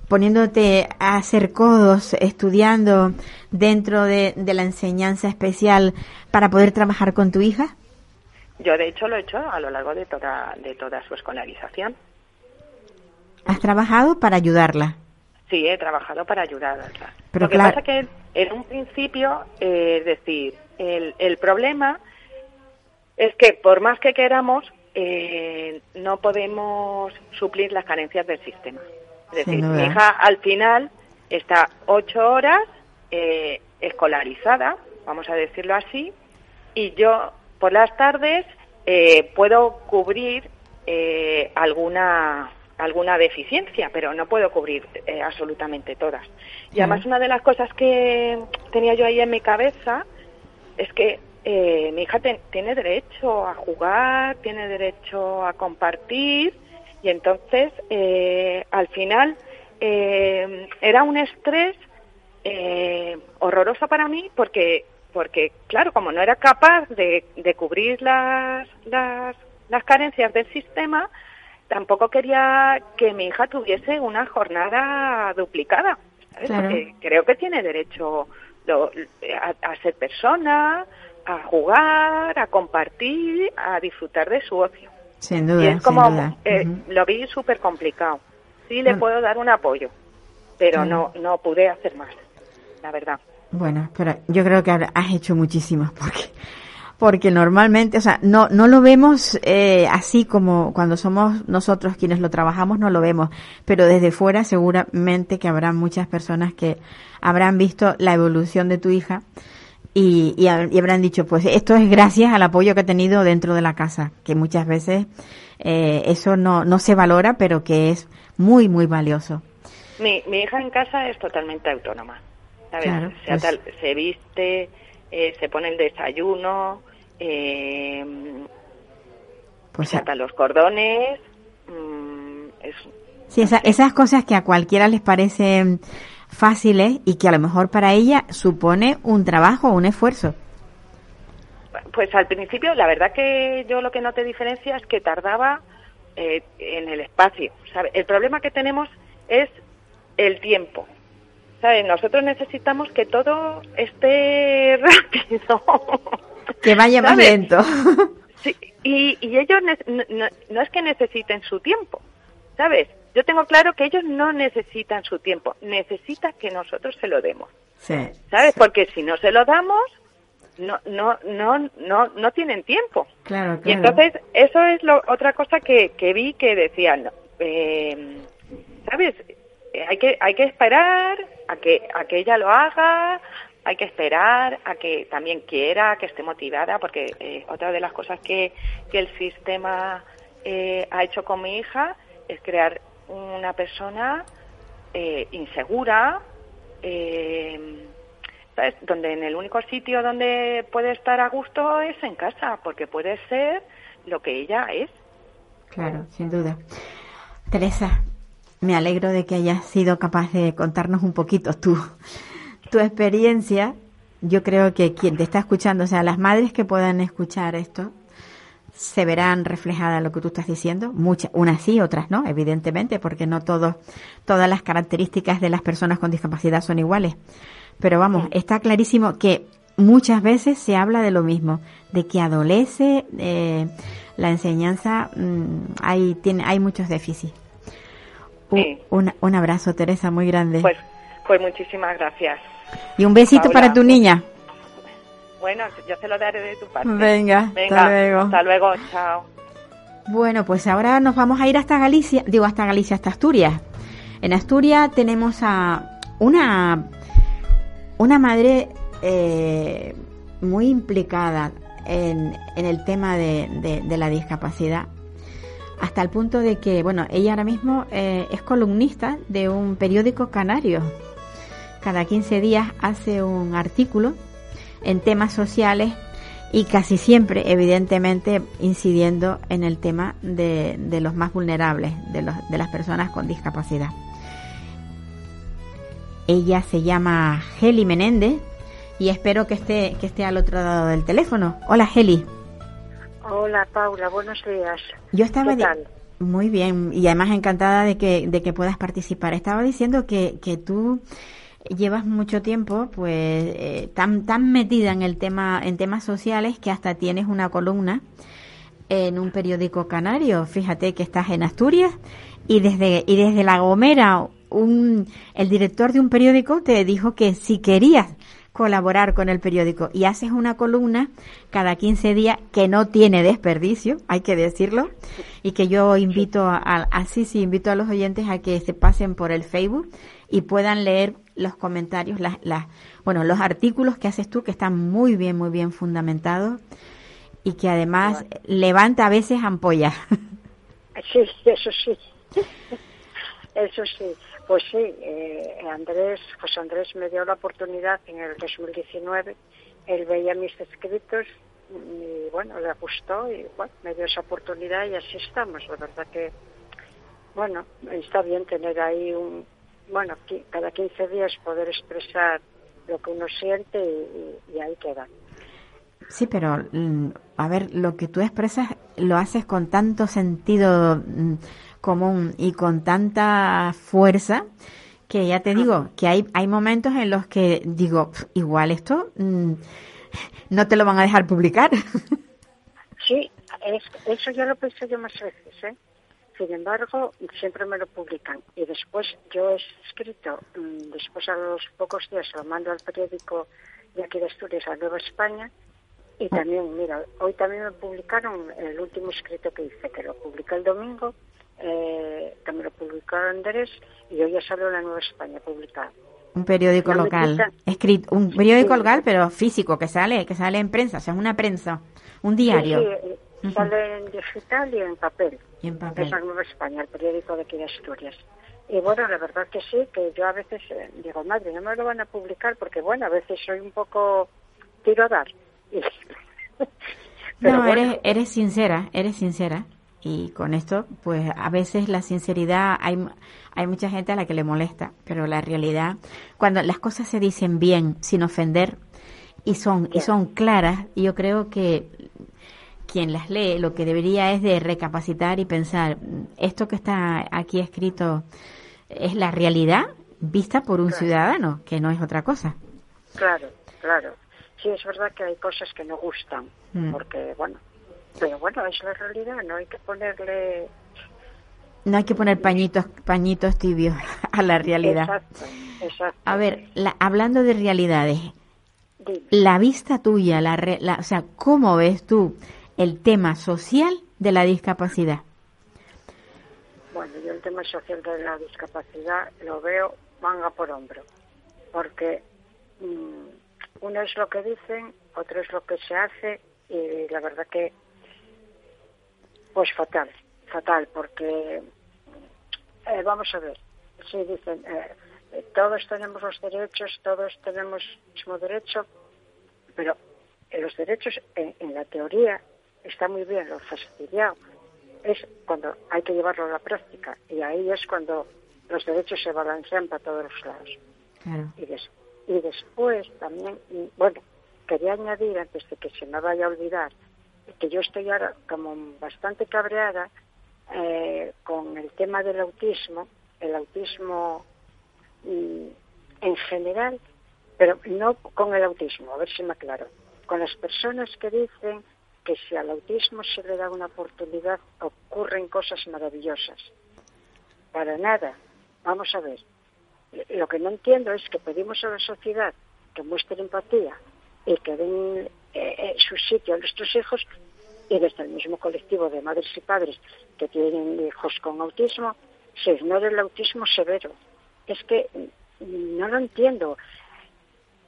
Speaker 4: poniéndote a hacer codos, estudiando dentro de, de la enseñanza especial para poder trabajar con tu hija?
Speaker 6: Yo de hecho lo he hecho a lo largo de toda, de toda su escolarización.
Speaker 4: ¿Has trabajado para ayudarla?
Speaker 6: Sí, he trabajado para ayudarla.
Speaker 4: Pero
Speaker 6: lo que
Speaker 4: claro-
Speaker 6: pasa que en un principio, eh, es decir, el, el problema es que por más que queramos, eh, no podemos suplir las carencias del sistema. Es decir, mi hija al final está ocho horas eh, escolarizada, vamos a decirlo así, y yo por las tardes eh, puedo cubrir eh, alguna alguna deficiencia, pero no puedo cubrir eh, absolutamente todas. Y además una de las cosas que tenía yo ahí en mi cabeza es que eh, mi hija tiene derecho a jugar, tiene derecho a compartir y entonces eh, al final eh, era un estrés eh, horroroso para mí porque porque claro, como no era capaz de, de cubrir las, las, las carencias del sistema, tampoco quería que mi hija tuviese una jornada duplicada. ¿sabes?
Speaker 4: Claro.
Speaker 6: Porque creo que tiene derecho lo- a, a ser persona, a jugar, a compartir, a disfrutar de su ocio.
Speaker 4: Sin duda,
Speaker 6: y es como,
Speaker 4: sin duda.
Speaker 6: eh, lo vi súper complicado. Sí le
Speaker 4: Bueno.
Speaker 6: puedo dar un apoyo, pero
Speaker 4: Claro.
Speaker 6: no, no pude hacer más, la verdad.
Speaker 4: Bueno, pero yo creo que has hecho muchísimo porque porque normalmente, o sea, no no lo vemos eh, así como cuando somos nosotros quienes lo trabajamos no lo vemos, pero desde fuera seguramente que habrá muchas personas que habrán visto la evolución de tu hija y, y, ha- y habrán dicho, pues esto es gracias al apoyo que ha tenido dentro de la casa, que muchas veces eh, eso no no se valora, pero que es muy muy valioso.
Speaker 6: Mi, mi hija en casa es totalmente autónoma. ¿sabes?
Speaker 4: Claro,
Speaker 6: se,
Speaker 4: pues-
Speaker 6: ata- se viste, eh, se pone el desayuno, eh,
Speaker 4: Pues
Speaker 6: se los cordones. mm, es,
Speaker 4: Sí, esa- esas cosas que a cualquiera les parecen fáciles y que a lo mejor para ella supone un trabajo, un esfuerzo.
Speaker 6: Pues al principio, la verdad que yo lo que no te diferencia es que tardaba eh, en el espacio. ¿sabe? El problema que tenemos es el tiempo. ¿Sabes? Nosotros necesitamos que todo esté rápido.
Speaker 4: Que vaya más
Speaker 6: ¿Sabes?
Speaker 4: lento.
Speaker 6: Sí, y, y ellos no, no- no es que necesiten su tiempo, ¿sabes? Yo tengo claro que ellos no necesitan su tiempo, necesitan que nosotros se lo demos,
Speaker 4: Sí.
Speaker 6: ¿sabes? Porque si no se lo damos, no, no, no, no, no tienen tiempo.
Speaker 4: Claro,
Speaker 6: Y entonces, eso es lo, otra cosa que, que vi que decían, eh, ¿sabes? Eh, Hay que, hay que esperar a que, a que ella lo haga, hay que esperar a que también quiera, que esté motivada, porque eh, otra de las cosas que, que el sistema eh, ha hecho con mi hija es crear una persona eh, insegura, eh, ¿sabes? donde en el único sitio donde puede estar a gusto es en casa, porque puede ser lo que ella es.
Speaker 4: Claro, sin duda. Teresa, me alegro de que hayas sido capaz de contarnos un poquito tu, tu experiencia. Yo creo que quien te está escuchando, o sea, las madres que puedan escuchar esto, se verán reflejadas lo que tú estás diciendo. Muchas, unas sí, otras no, evidentemente, porque no todos, todas las características de las personas con discapacidad son iguales. Pero vamos, está clarísimo que muchas veces se habla de lo mismo, de que adolece eh, la enseñanza, mm, hay, tiene, hay muchos déficits.
Speaker 6: Sí.
Speaker 4: un, un abrazo, Teresa, muy grande.
Speaker 6: Pues, pues muchísimas gracias.
Speaker 4: y un besito
Speaker 6: Paula,
Speaker 4: para tu niña.
Speaker 6: Bueno, yo se lo daré de tu parte.
Speaker 4: Venga,
Speaker 6: Venga,
Speaker 4: hasta luego.
Speaker 6: Hasta luego, chao.
Speaker 4: Bueno, pues ahora nos vamos a ir hasta Galicia, digo hasta Galicia, hasta Asturias. En Asturias tenemos a una, una madre eh, muy implicada en, en el tema de, de- de la discapacidad, hasta el punto de que, bueno, ella ahora mismo eh, es columnista de un periódico canario. Cada 15 días hace un artículo en temas sociales y casi siempre, evidentemente, incidiendo en el tema de, de los más vulnerables, de, los, de las personas con discapacidad. Ella se llama Heli Menéndez y espero que esté, que esté al otro lado del teléfono. Hola, Heli.
Speaker 7: Hola Paula, buenos días.
Speaker 4: Yo estaba
Speaker 7: ¿Qué tal?
Speaker 4: muy bien y además encantada de que, de que puedas participar. Estaba diciendo que, que tú llevas mucho tiempo pues eh, tan tan metida en el tema en temas sociales que hasta tienes una columna en un periódico canario. Fíjate que estás en Asturias y desde y desde La Gomera un el director de un periódico te dijo que si querías colaborar con el periódico y haces una columna cada 15 días que no tiene desperdicio, hay que decirlo, y que yo invito a, así sí invito a los oyentes a que se pasen por el Facebook y puedan leer los comentarios, las, las, bueno, los artículos que haces tú que están muy bien, muy bien fundamentados y que además levanta a veces ampollas.
Speaker 7: Sí, eso sí. Eso sí. Pues sí, eh, Andrés, José Andrés me dio la oportunidad en el 2019. Él veía mis escritos y bueno, le gustó y bueno, me dio esa oportunidad y así estamos. La verdad que, bueno, está bien tener ahí un, bueno, cada 15 días poder expresar lo que uno siente y, y ahí queda.
Speaker 4: Sí, pero mm, a ver, lo que tú expresas lo haces con tanto sentido mm, común y con tanta fuerza que ya te digo que hay, hay momentos en los que digo, igual esto mm, no te lo van a dejar publicar.
Speaker 7: Sí, eso ya lo pensé yo más veces, ¿eh? Sin embargo, siempre me lo publican. Y después yo he escrito, después a los pocos días lo mando al periódico de aquí de Asturias, a Nueva España, y también, mira, hoy también me publicaron el último escrito que hice, que lo publiqué el domingo, eh, que me lo publicó Andrés, y hoy ya salió la Nueva España publicado.
Speaker 4: Un periódico local, escrito, un periódico local, pero físico, que sale, que sale en prensa, o sea, una prensa, un diario.
Speaker 7: Sí, sale en digital y en papel.
Speaker 4: Y en papel.
Speaker 7: Es la Nueva España, el periódico de aquí de Asturias. Y bueno, la verdad que sí, que yo a veces eh, digo, madre, no me lo van a publicar porque, bueno, a veces soy un poco tiro a dar
Speaker 4: no, eres, eres sincera, eres sincera. Y con esto, pues a veces la sinceridad, hay, hay mucha gente a la que le molesta, pero la realidad, cuando las cosas se dicen bien, sin ofender, y son, y son claras, yo creo que quien las lee lo que debería es de recapacitar y pensar, esto que está aquí escrito es la realidad vista por un ciudadano, que no es otra cosa.
Speaker 7: Claro, claro sí es verdad que hay cosas que no gustan, mm. porque bueno, pero bueno, es la realidad, no hay que ponerle...
Speaker 4: No hay que poner pañitos, pañitos tibios a la realidad.
Speaker 7: Exacto, exacto.
Speaker 4: A ver, hablando de realidades, la vista tuya, la, o sea, ¿cómo ves tú el tema social de la discapacidad?
Speaker 7: Bueno, yo el tema social de la discapacidad lo veo manga por hombro, porque mm, uno es lo que dicen, otro es lo que se hace y la verdad que pues fatal, fatal, porque eh, vamos a ver, si dicen eh, todos tenemos los derechos, todos tenemos el mismo derecho, pero los derechos en, la teoría está muy bien, lo fastidiado es cuando hay que llevarlo a la práctica y ahí es cuando los derechos se balancean para todos los lados.
Speaker 4: Claro.
Speaker 7: Y, y después también, bueno, quería añadir, antes de que se me vaya a olvidar, que yo estoy ahora como bastante cabreada eh, con el tema del autismo, el autismo mm, en general, pero no con el autismo, a ver si me aclaro, con las personas que dicen que si al autismo se le da una oportunidad ocurren cosas maravillosas. Para nada. Vamos a ver lo que no entiendo es que pedimos a la sociedad que muestre empatía y que den eh, eh, su sitio a nuestros hijos y desde el mismo colectivo de madres y padres que tienen hijos con autismo se ignora el autismo severo. Es que mm, no lo entiendo.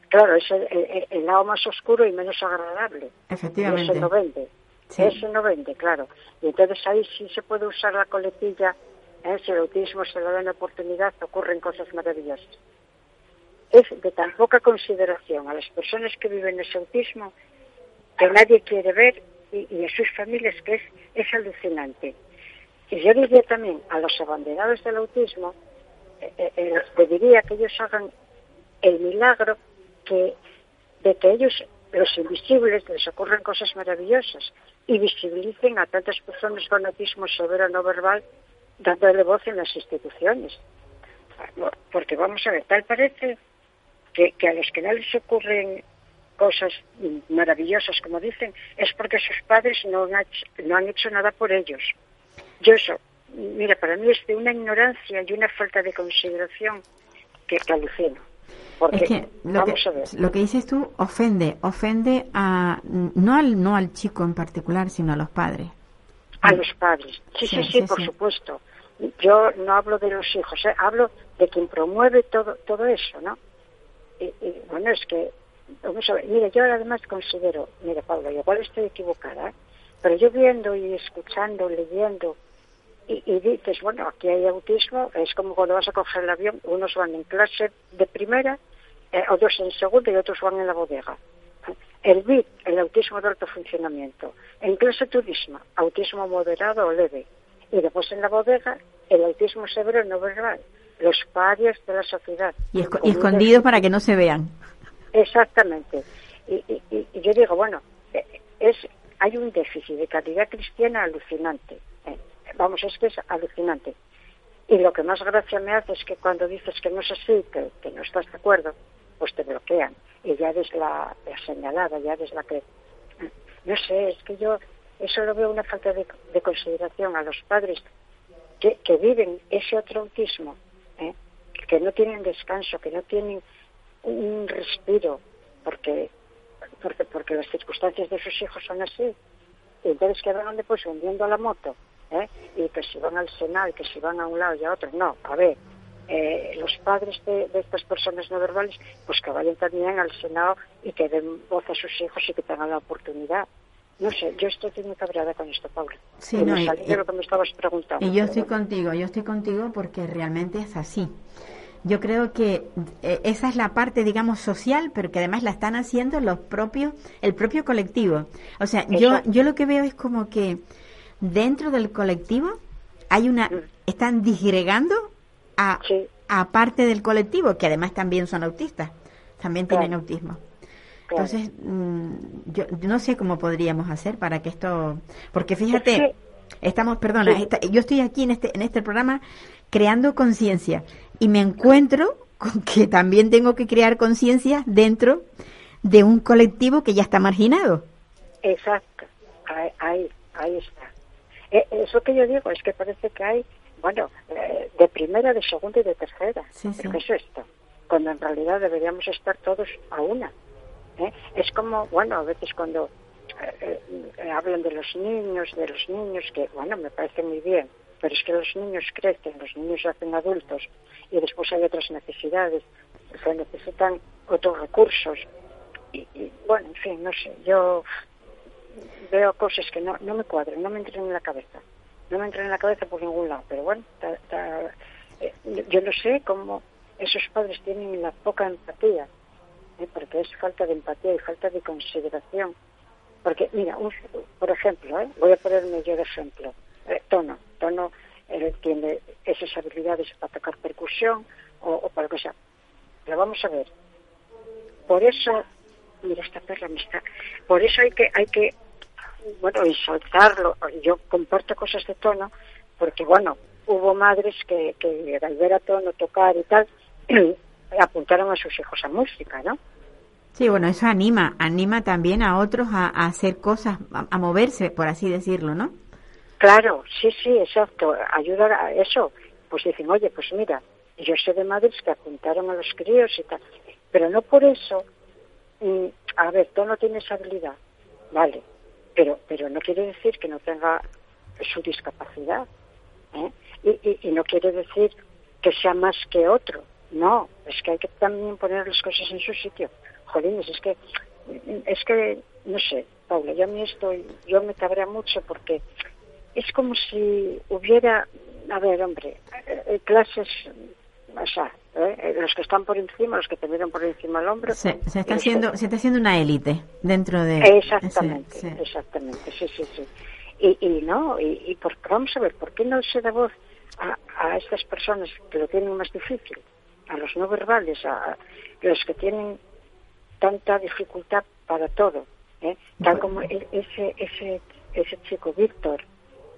Speaker 7: Claro, es el, lado más oscuro y menos agradable.
Speaker 4: Efectivamente.
Speaker 7: Ese no vende. Ese no vende, claro. Y entonces ahí sí se puede usar la coletilla ¿eh? si el autismo se le da una oportunidad, ocurren cosas maravillosas. Es de tan poca consideración a las personas que viven ese autismo que nadie quiere ver y, a sus familias que es, es alucinante. Y yo diría también a los abanderados del autismo, eh, eh, eh, les pediría que ellos hagan el milagro que, de que ellos, los invisibles, les ocurren cosas maravillosas y visibilicen a tantas personas con autismo severo no verbal dándole voz en las instituciones. Porque vamos a ver, tal parece que, a los que no les ocurren cosas maravillosas, como dicen, es porque sus padres no han hecho, no han hecho nada por ellos. Yo eso, mira, para mí es de una ignorancia y una falta de consideración que, que alucino. Porque,
Speaker 4: lo,
Speaker 7: vamos
Speaker 4: que,
Speaker 7: a ver.
Speaker 4: lo que dices tú ofende, ofende a no al no al chico en particular, sino a los padres.
Speaker 7: A los padres, sí, sí, sí, por supuesto yo no hablo de los hijos, ¿eh? hablo de quien promueve todo, todo eso, ¿no? Y, bueno, es que, vamos a ver, mire, yo además considero, mire Pablo, igual estoy equivocada, pero yo viendo y escuchando, leyendo, y, dices, bueno, aquí hay autismo, es como cuando vas a coger el avión, unos van en clase de primera, eh, otros en segunda y otros van en la bodega. El BIT, el autismo de alto funcionamiento. En clase turismo, autismo moderado o leve y después en la bodega el autismo severo no verbal, los parias de la sociedad.
Speaker 4: Y, escondidos para que no se vean.
Speaker 7: Exactamente. Y, y, y yo digo, bueno, eh, es hay un déficit de calidad cristiana alucinante. ¿eh? Vamos, es que es alucinante. Y lo que más gracia me hace es que cuando dices que no es así, que, no estás de acuerdo, pues te bloquean. Y ya eres la, la señalada, ya eres la que... No sé, es que yo eso lo veo una falta de, de consideración a los padres que, que viven ese otro autismo, ¿eh? que no tienen descanso, que no tienen un respiro, porque, porque, porque las circunstancias de sus hijos son así. Y entonces quedan donde pues hundiendo la moto, ¿eh? y que si van al Senado, que si van a un lado y a otro. No, a ver, eh, los padres de, de, estas personas no verbales, pues que vayan también al Senado y que den voz a sus hijos y que tengan la oportunidad. No sé, yo estoy muy cabreada con esto, Paula.
Speaker 4: Sí, no, y,
Speaker 7: de lo que me estabas preguntando.
Speaker 4: Y yo estoy contigo, yo estoy contigo porque realmente es así. Yo creo que eh, esa es la parte, digamos, social, pero que además la están haciendo los propios, el propio colectivo. O sea, yo, yo lo que veo es como que dentro del colectivo hay una,
Speaker 7: Mm.
Speaker 4: están disgregando a,
Speaker 7: Sí.
Speaker 4: a parte del colectivo, que además también son autistas, también tienen autismo.
Speaker 7: Claro.
Speaker 4: Entonces, mm, yo no sé cómo podríamos hacer para que esto, porque fíjate, estamos, perdona,
Speaker 7: Sí.
Speaker 4: esta- yo estoy aquí en este en este programa creando conciencia y me encuentro con que también tengo que crear conciencia dentro de un colectivo que ya está marginado.
Speaker 7: Exacto, ahí, ahí, ahí está. Eh, eso que yo digo es que parece que hay, bueno, eh, de primera, de segunda y de tercera.
Speaker 4: Sí,
Speaker 7: ¿Pero
Speaker 4: sí.
Speaker 7: qué es esto? Cuando en realidad deberíamos estar todos a una. ¿eh? Es como, bueno, a veces cuando eh, eh, hablan de los niños, de los niños, que, bueno, me parece muy bien, pero es que los niños crecen, los niños se hacen adultos y después hay otras necesidades, se necesitan otros recursos. Y, bueno, en fin, no sé, yo veo cosas que no, no me cuadran, no me entran en la cabeza. No me entran en la cabeza por ningún lado, pero bueno, eh, yo no sé cómo esos padres tienen la poca empatía, ¿eh? porque es falta de empatía y falta de consideración. Porque, mira, un- por ejemplo, ¿eh? voy a ponerme yo de ejemplo, Tono, Tono él tiene esas habilidades para tocar percusión o, o para lo que sea. Pero vamos a ver, por eso, mira esta perra me está, por eso hay que, hay que, bueno, ensalzarlo. Yo comparto cosas de tono, porque bueno, hubo madres que, que al ver a tono tocar y tal, apuntaron a sus hijos a música, ¿no?
Speaker 4: Sí, bueno, eso anima, anima también a otros a, hacer cosas, a moverse, por así decirlo, ¿no?
Speaker 7: Claro, sí, sí, exacto. Ayuda a eso. Pues dicen, oye, pues mira, yo sé de madres que apuntaron a los críos y tal. Pero no por eso, mm, a ver, tú no tienes habilidad, vale, pero, pero no quiere decir que no tenga su discapacidad. ¿eh? Y, y, y no quiere decir que sea más que otro. No, es que hay que también poner las cosas en su sitio. Jolines, es que, es que, no sé, Paula, yo a mí estoy, yo me cabrea mucho porque es como si hubiera, a ver, hombre, eh, eh, clases, o sea, eh, los que están por encima, los que te miran por encima del hombro.
Speaker 4: Se, se está haciendo, se está haciendo una élite dentro de...
Speaker 7: Exactamente,
Speaker 4: Sí, sí.
Speaker 7: exactamente, sí, sí, sí. Y, y no, y, y por, vamos a ver, ¿por qué no se da voz a, a estas personas que lo tienen más difícil? A los no verbales, a, a los que tienen tanta dificultad para todo, ¿eh? tal como e- ese, ese, ese chico Víctor.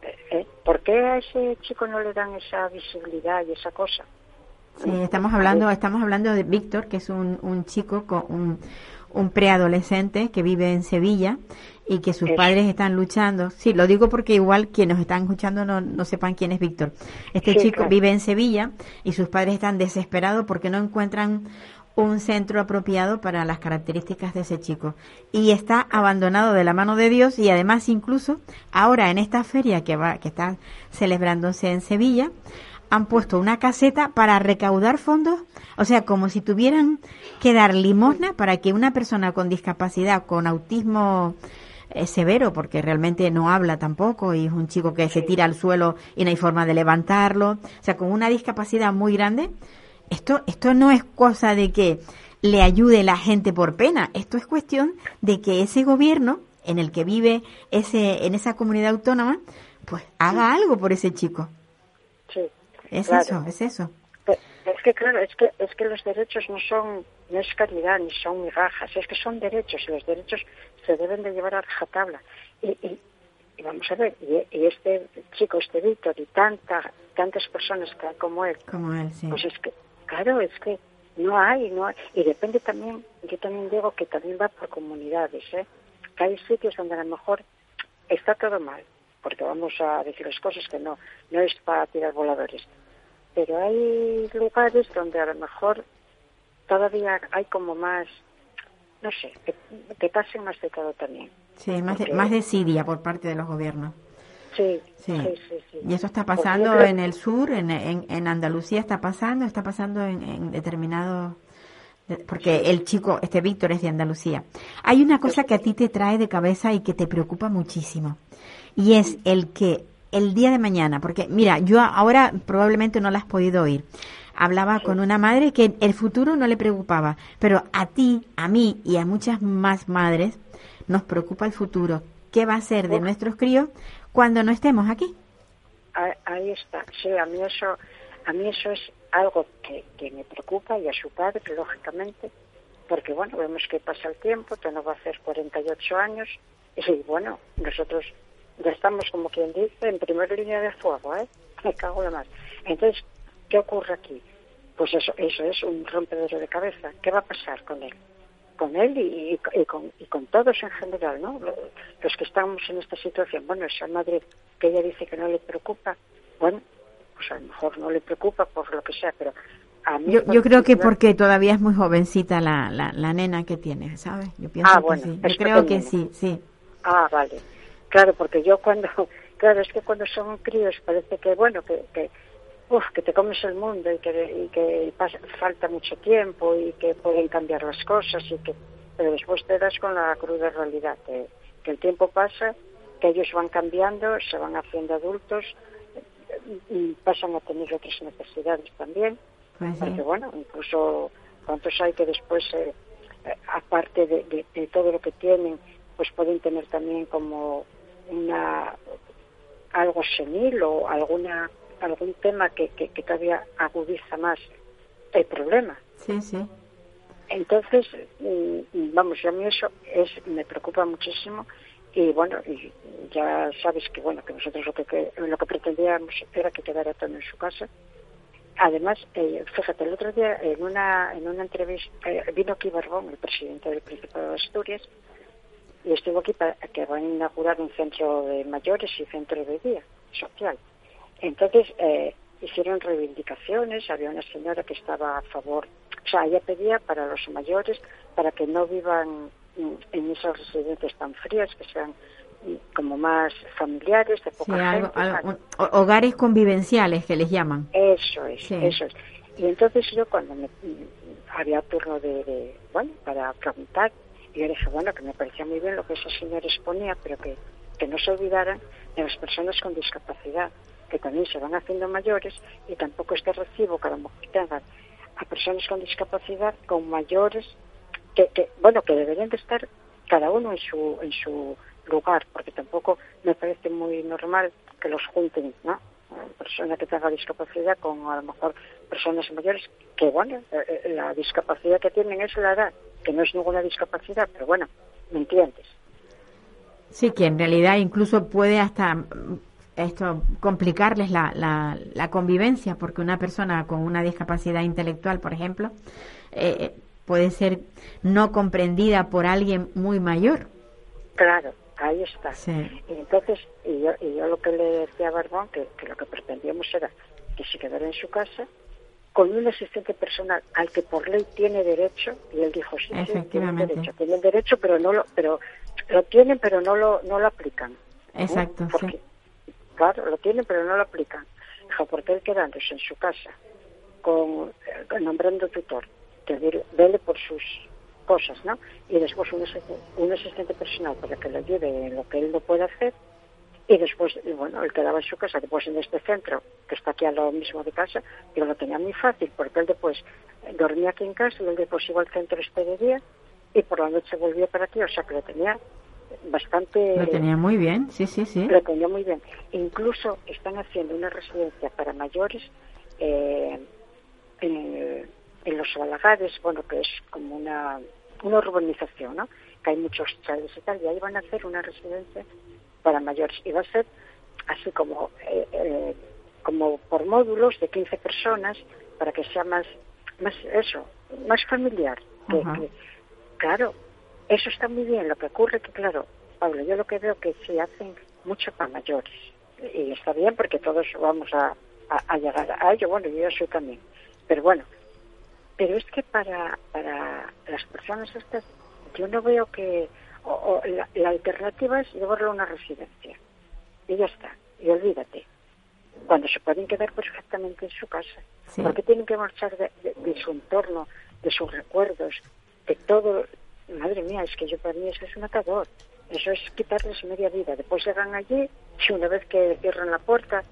Speaker 7: ¿Eh? ¿eh? ¿Por qué a ese chico no le dan esa visibilidad y esa cosa?
Speaker 4: Sí, estamos hablando, estamos hablando de Víctor, que es un, un chico con un, un preadolescente que vive en Sevilla y que sus padres están luchando. Sí, lo digo porque igual quienes nos están escuchando no, no sepan quién es Víctor. Este
Speaker 7: Sí,
Speaker 4: chico
Speaker 7: claro.
Speaker 4: vive en Sevilla y sus padres están desesperados porque no encuentran un centro apropiado para las características de ese chico. Y está abandonado de la mano de Dios y además incluso ahora en esta feria que va que está celebrándose en Sevilla han puesto una caseta para recaudar fondos, o sea, como si tuvieran que dar limosna para que una persona con discapacidad, con autismo eh, severo, porque realmente no habla tampoco y es un chico que se tira al suelo y no hay forma de levantarlo, o sea, con una discapacidad muy grande, esto, esto no es cosa de que le ayude la gente por pena, esto es cuestión de que ese gobierno en el que vive ese, en esa comunidad autónoma, pues haga algo por ese chico.
Speaker 7: Sí,
Speaker 4: Es
Speaker 7: claro.
Speaker 4: eso, es eso.
Speaker 7: Es que claro, es que es que los derechos no son no es caridad ni son migajas, es que son derechos y los derechos se deben de llevar a rajatabla. Y, y, y vamos a ver, y, este chico, este Víctor y tanta, tantas personas como él,
Speaker 4: como él sí.
Speaker 7: pues es que, claro, es que no hay, no hay. Y depende también, yo también digo que también va por comunidades, ¿eh? Que hay sitios donde a lo mejor está todo mal, porque vamos a decir las cosas que no, no es para tirar voladores. Pero hay lugares donde a lo mejor todavía hay como más, no sé, que, que pasen más de todo también.
Speaker 4: Sí, más de, más desidia por parte de los gobiernos.
Speaker 7: Sí,
Speaker 4: Sí.
Speaker 7: sí.
Speaker 4: Y eso está pasando
Speaker 7: creo-
Speaker 4: en el sur, en, en, en Andalucía está pasando, está pasando en, en determinados... de- Porque el chico, este Víctor es de Andalucía. Hay una cosa que a ti te trae de cabeza y que te preocupa muchísimo. Y es el que el día de mañana, porque mira, yo ahora probablemente no la has podido oír. Hablaba con una madre que el futuro no le preocupaba, pero a ti, a mí y a muchas más madres nos preocupa el futuro. ¿Qué va a ser de nuestros críos cuando no estemos aquí?
Speaker 7: Ah, Ahí está. Sí, a mí eso, a mí eso es algo que, que me preocupa y a su padre, lógicamente, porque bueno, vemos que pasa el tiempo, que no va a hacer 48 años y bueno, nosotros ya estamos, como quien dice, en primera línea de fuego, ¿eh? Me cago en más. Entonces, ¿qué ocurre aquí? Pues eso, eso es un rompedero de cabeza. ¿Qué va a pasar con él? Con él y, y- y con, y con todos en general, ¿no? Lo- Los que estamos en esta situación. Bueno, esa madre que ella dice que no le preocupa, bueno, pues a lo mejor no le preocupa por lo que sea, pero a mí...
Speaker 4: Yo, yo creo que porque todavía es muy jovencita la, la, la nena que tiene, ¿sabes? Yo pienso
Speaker 7: Ah,
Speaker 4: que
Speaker 7: bueno,
Speaker 4: sí. Yo creo que sí, sí.
Speaker 7: Ah, vale. Claro, porque yo cuando, claro, es que cuando son críos parece que, bueno, que, que, uf, que te comes el mundo y que, y que pasa- falta mucho tiempo y que pueden cambiar las cosas y que, pero después te das con la cruda realidad, que, que el tiempo pasa, que ellos van cambiando, se van haciendo adultos y y pasan a tener otras necesidades también.
Speaker 4: Pues sí.
Speaker 7: Porque bueno, incluso cuántos hay que después, eh, eh, aparte de, de- de todo lo que tienen, pues pueden tener también como una algo senil o alguna algún tema que, que, que todavía agudiza más el problema.
Speaker 4: Sí, sí.
Speaker 7: Entonces, mm, vamos, a mí eso es me preocupa muchísimo y bueno, y ya sabes que bueno que nosotros lo que, que- lo que pretendíamos era que quedara todo en su casa. Además, eh, fíjate, el otro día en una en una entrevista eh, vino aquí Barbón, el presidente del Principado de Asturias, y estuvo aquí para que van a inaugurar un centro de mayores y centro de día social. Entonces, eh, hicieron reivindicaciones, había una señora que estaba a favor, o sea, ella pedía para los mayores, para que no vivan en esas residencias tan frías, que sean mm, como más familiares, de
Speaker 4: Sí,
Speaker 7: poca
Speaker 4: algo-
Speaker 7: gente.
Speaker 4: algo- hogares convivenciales que les llaman.
Speaker 7: Eso es,
Speaker 4: Sí.
Speaker 7: eso es. Y entonces yo cuando me, mm, había turno de, de, bueno, para preguntar, yo dije, bueno, que me parecía muy bien lo que esa señora exponía, pero que, que no se olvidaran de las personas con discapacidad, que también se van haciendo mayores y tampoco este recibo que a lo mejor tengan a personas con discapacidad con mayores que, que bueno, que deberían de estar cada uno en su, en su lugar, porque tampoco me parece muy normal que los junten, ¿no? Persona que tenga discapacidad con a lo mejor personas mayores, que bueno, eh, eh, la discapacidad que tienen es la edad, que no es ninguna discapacidad, pero bueno, ¿me entiendes?
Speaker 4: Sí, que en realidad incluso puede hasta esto complicarles la, la, la convivencia, porque una persona con una discapacidad intelectual, por ejemplo, eh, puede ser no comprendida por alguien muy mayor.
Speaker 7: Claro, ahí está.
Speaker 4: Sí.
Speaker 7: Y entonces, y yo, y yo lo que le decía a Barbón, que, que lo que pretendíamos era que se quedara en su casa con un asistente personal al que por ley tiene derecho, y él dijo, sí, sí, tienen
Speaker 4: Efectivamente.
Speaker 7: derecho, tienen derecho, pero no lo, pero lo tienen, pero no lo, no lo aplican. ¿eh?
Speaker 4: Exacto,
Speaker 7: Porque,
Speaker 4: sí.
Speaker 7: Lo tienen, pero no lo aplican. Dijo, porque él quedándose en su casa, con eh, nombrando tutor, que vele- por sus cosas, ¿no? Y después un, un asistente personal para que le ayude en lo que él no puede hacer. Y después, y bueno, él quedaba en su casa, después en este centro, que está aquí a lo mismo de casa, yo lo tenía muy fácil, porque él después dormía aquí en casa y él después iba al centro este de día y por la noche volvía para aquí, o sea que lo tenía bastante...
Speaker 4: Lo tenía muy bien, sí, sí, sí.
Speaker 7: Lo tenía muy bien. Incluso están haciendo una residencia para mayores eh, en, en los Balagares, bueno, que es como una, una urbanización, ¿no? Que hay muchos chavales y tal, y ahí van a hacer una residencia para mayores. Y va a ser así como, eh, eh, como por módulos de 15 personas para que sea más, más eso, más familiar. Que, que- claro, eso está muy bien. Lo que ocurre que, claro, Pablo, yo lo que veo que se hacen mucho para mayores. Y está bien porque todos vamos a, a- a llegar a ello. Bueno, yo soy también. Pero bueno, pero es que para, para las personas estas, yo no veo que... o- o la, la alternativa es llevarlo a una residencia. Y ya está. Y olvídate. Cuando se pueden quedar perfectamente en su casa.
Speaker 4: Sí.
Speaker 7: Porque tienen que marchar de, de- de su entorno, de sus recuerdos, de todo. Madre mía, es que yo para mí eso es un atador. Eso es quitarles media vida. Después llegan allí y una vez que cierran la puerta,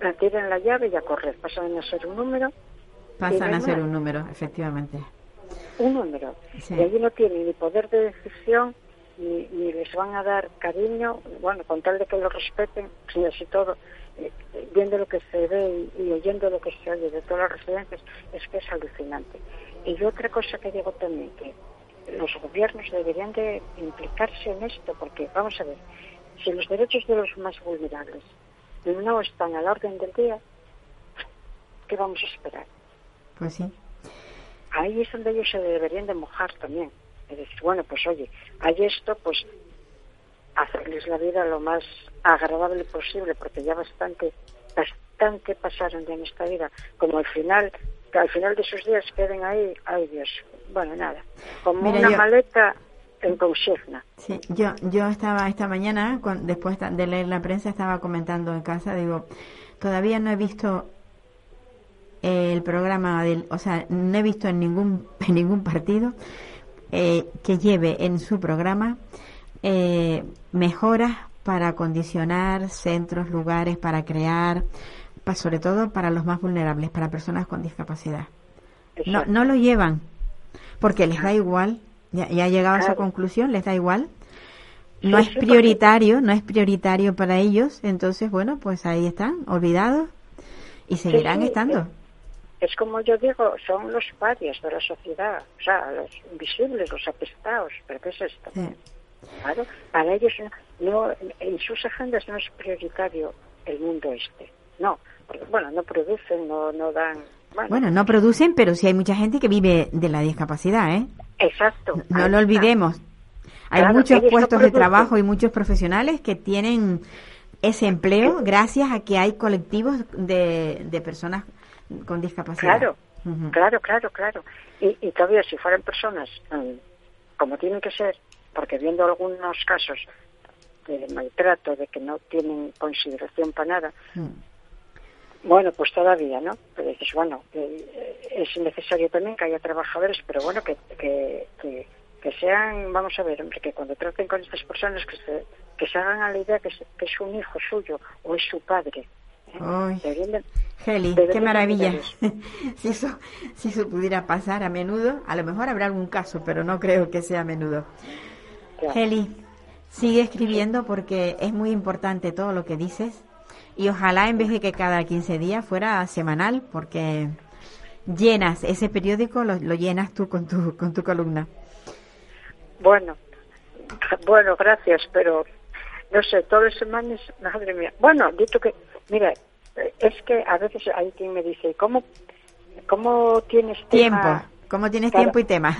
Speaker 7: la tiran la llave y a correr. Pasan a ser un número
Speaker 4: Pasan a ser un número, efectivamente.
Speaker 7: un número.
Speaker 4: Sí.
Speaker 7: Y allí no tienen ni poder de decisión, ni, ni les van a dar cariño, bueno, con tal de que lo respeten, y así todo, eh, eh, viendo lo que se ve y, y oyendo lo que se oye de todas las residencias, es que es alucinante. Y otra cosa que digo también, que los gobiernos deberían de implicarse en esto, porque, vamos a ver, si los derechos de los más vulnerables no están a la orden del día, ¿qué vamos a esperar?
Speaker 4: Pues sí.
Speaker 7: ahí es donde ellos se deberían de mojar también. Es decir, bueno, pues oye, hay esto, pues hacerles la vida lo más agradable posible, porque ya bastante, bastante pasaron de en esta vida, como al final, que al final de sus días queden ahí, ay Dios, bueno, nada, como
Speaker 4: Mira,
Speaker 7: una
Speaker 4: yo-
Speaker 7: maleta en consigna.
Speaker 4: Sí, yo, yo estaba esta mañana, después de leer la prensa, estaba comentando en casa, digo, todavía no he visto el programa del, o sea, no he visto en ningún, en ningún partido eh, que lleve en su programa eh, mejoras para acondicionar centros, lugares, para crear, pa- sobre todo para los más vulnerables, para personas con discapacidad. No, no lo llevan porque les da igual, ya, ya ha llegado a esa conclusión, les da igual. No
Speaker 7: Sí,
Speaker 4: es
Speaker 7: sí, porque-
Speaker 4: prioritario, no es prioritario para ellos, entonces bueno, pues ahí están, olvidados y seguirán
Speaker 7: sí,
Speaker 4: estando.
Speaker 7: Es como yo digo, son los parias de la sociedad, o sea, los invisibles, los apestados, pero ¿qué es esto? Claro, para ellos no, no- en sus agendas no es prioritario el mundo este. No, porque, bueno, no producen, no, no dan. Bueno,
Speaker 4: Bueno, no producen, pero sí hay mucha gente que vive de la discapacidad, ¿eh?
Speaker 7: exacto.
Speaker 4: No lo olvidemos. Hay
Speaker 7: Claro,
Speaker 4: muchos
Speaker 7: no
Speaker 4: puestos de trabajo y muchos profesionales que tienen ese empleo gracias a que hay colectivos de, de personas con discapacidad.
Speaker 7: Claro, claro, claro, claro. Y, y todavía si fueran personas mm, como tienen que ser, porque viendo algunos casos de maltrato, de que no tienen consideración para nada,
Speaker 4: Mm.
Speaker 7: Bueno, pues todavía, ¿no? Pero dices, bueno, eh, es necesario también que haya trabajadores, pero bueno, que, que, que, que sean, vamos a ver, hombre, que cuando traten con estas personas que se, que se hagan a la idea que es, que es un hijo suyo o es su padre. ¿eh?
Speaker 4: Ay.
Speaker 7: Deberían de-
Speaker 4: Heli,
Speaker 7: Debería
Speaker 4: qué maravilla. si eso, si eso pudiera pasar a menudo, a lo mejor habrá algún caso, pero no creo que sea a menudo. Heli, sigue escribiendo porque es muy importante todo lo que dices y ojalá en vez de que cada 15 días fuera semanal porque llenas ese periódico, lo, lo llenas tú con tu, con tu columna.
Speaker 7: Bueno, bueno, gracias, pero no sé, todas las semanas, madre mía. Bueno, dicho que, mira, es que a veces hay quien me dice, ¿cómo, cómo tienes
Speaker 4: Tiempo,
Speaker 7: tema
Speaker 4: ¿cómo tienes
Speaker 7: Claro.
Speaker 4: tiempo y tema?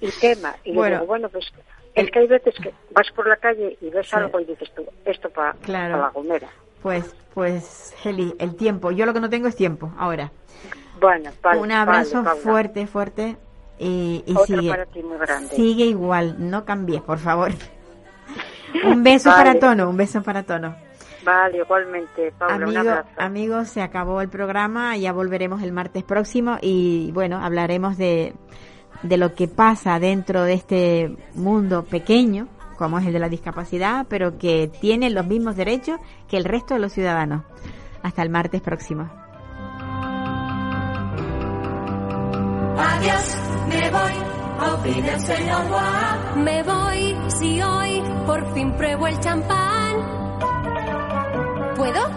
Speaker 7: y tema? Y
Speaker 4: Bueno.
Speaker 7: bueno, digo, bueno, pues es que hay veces que vas por la calle y ves
Speaker 4: Sí.
Speaker 7: algo y dices tú, esto para
Speaker 4: Claro.
Speaker 7: la gomera.
Speaker 4: Pues, pues, Heli, el tiempo. Yo lo que no tengo es tiempo ahora.
Speaker 7: Bueno, vale,
Speaker 4: Un abrazo
Speaker 7: vale,
Speaker 4: fuerte, fuerte. Y, y sigue.
Speaker 7: para ti muy grande.
Speaker 4: Sigue igual, no cambies, por favor. un beso
Speaker 7: Vale.
Speaker 4: para tono, un beso para tono.
Speaker 7: Vale, igualmente, Paula, un
Speaker 4: Amigo,
Speaker 7: abrazo.
Speaker 4: amigos, se acabó el programa, ya volveremos el martes próximo y bueno, hablaremos de, de lo que pasa dentro de este mundo pequeño, como es el de la discapacidad, pero que tiene los mismos derechos que el resto de los ciudadanos. Hasta el martes próximo.
Speaker 3: Adiós, me voy, revoir. Me voy, si hoy por fin pruebo el champán. ¿Puedo?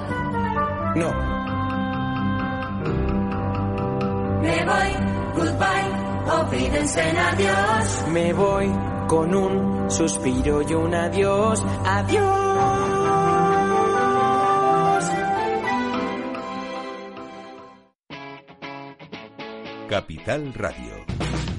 Speaker 1: No.
Speaker 3: Me voy, goodbye, olvídense en adiós.
Speaker 1: Me voy con un suspiro y un adiós, adiós.
Speaker 8: Capital Radio.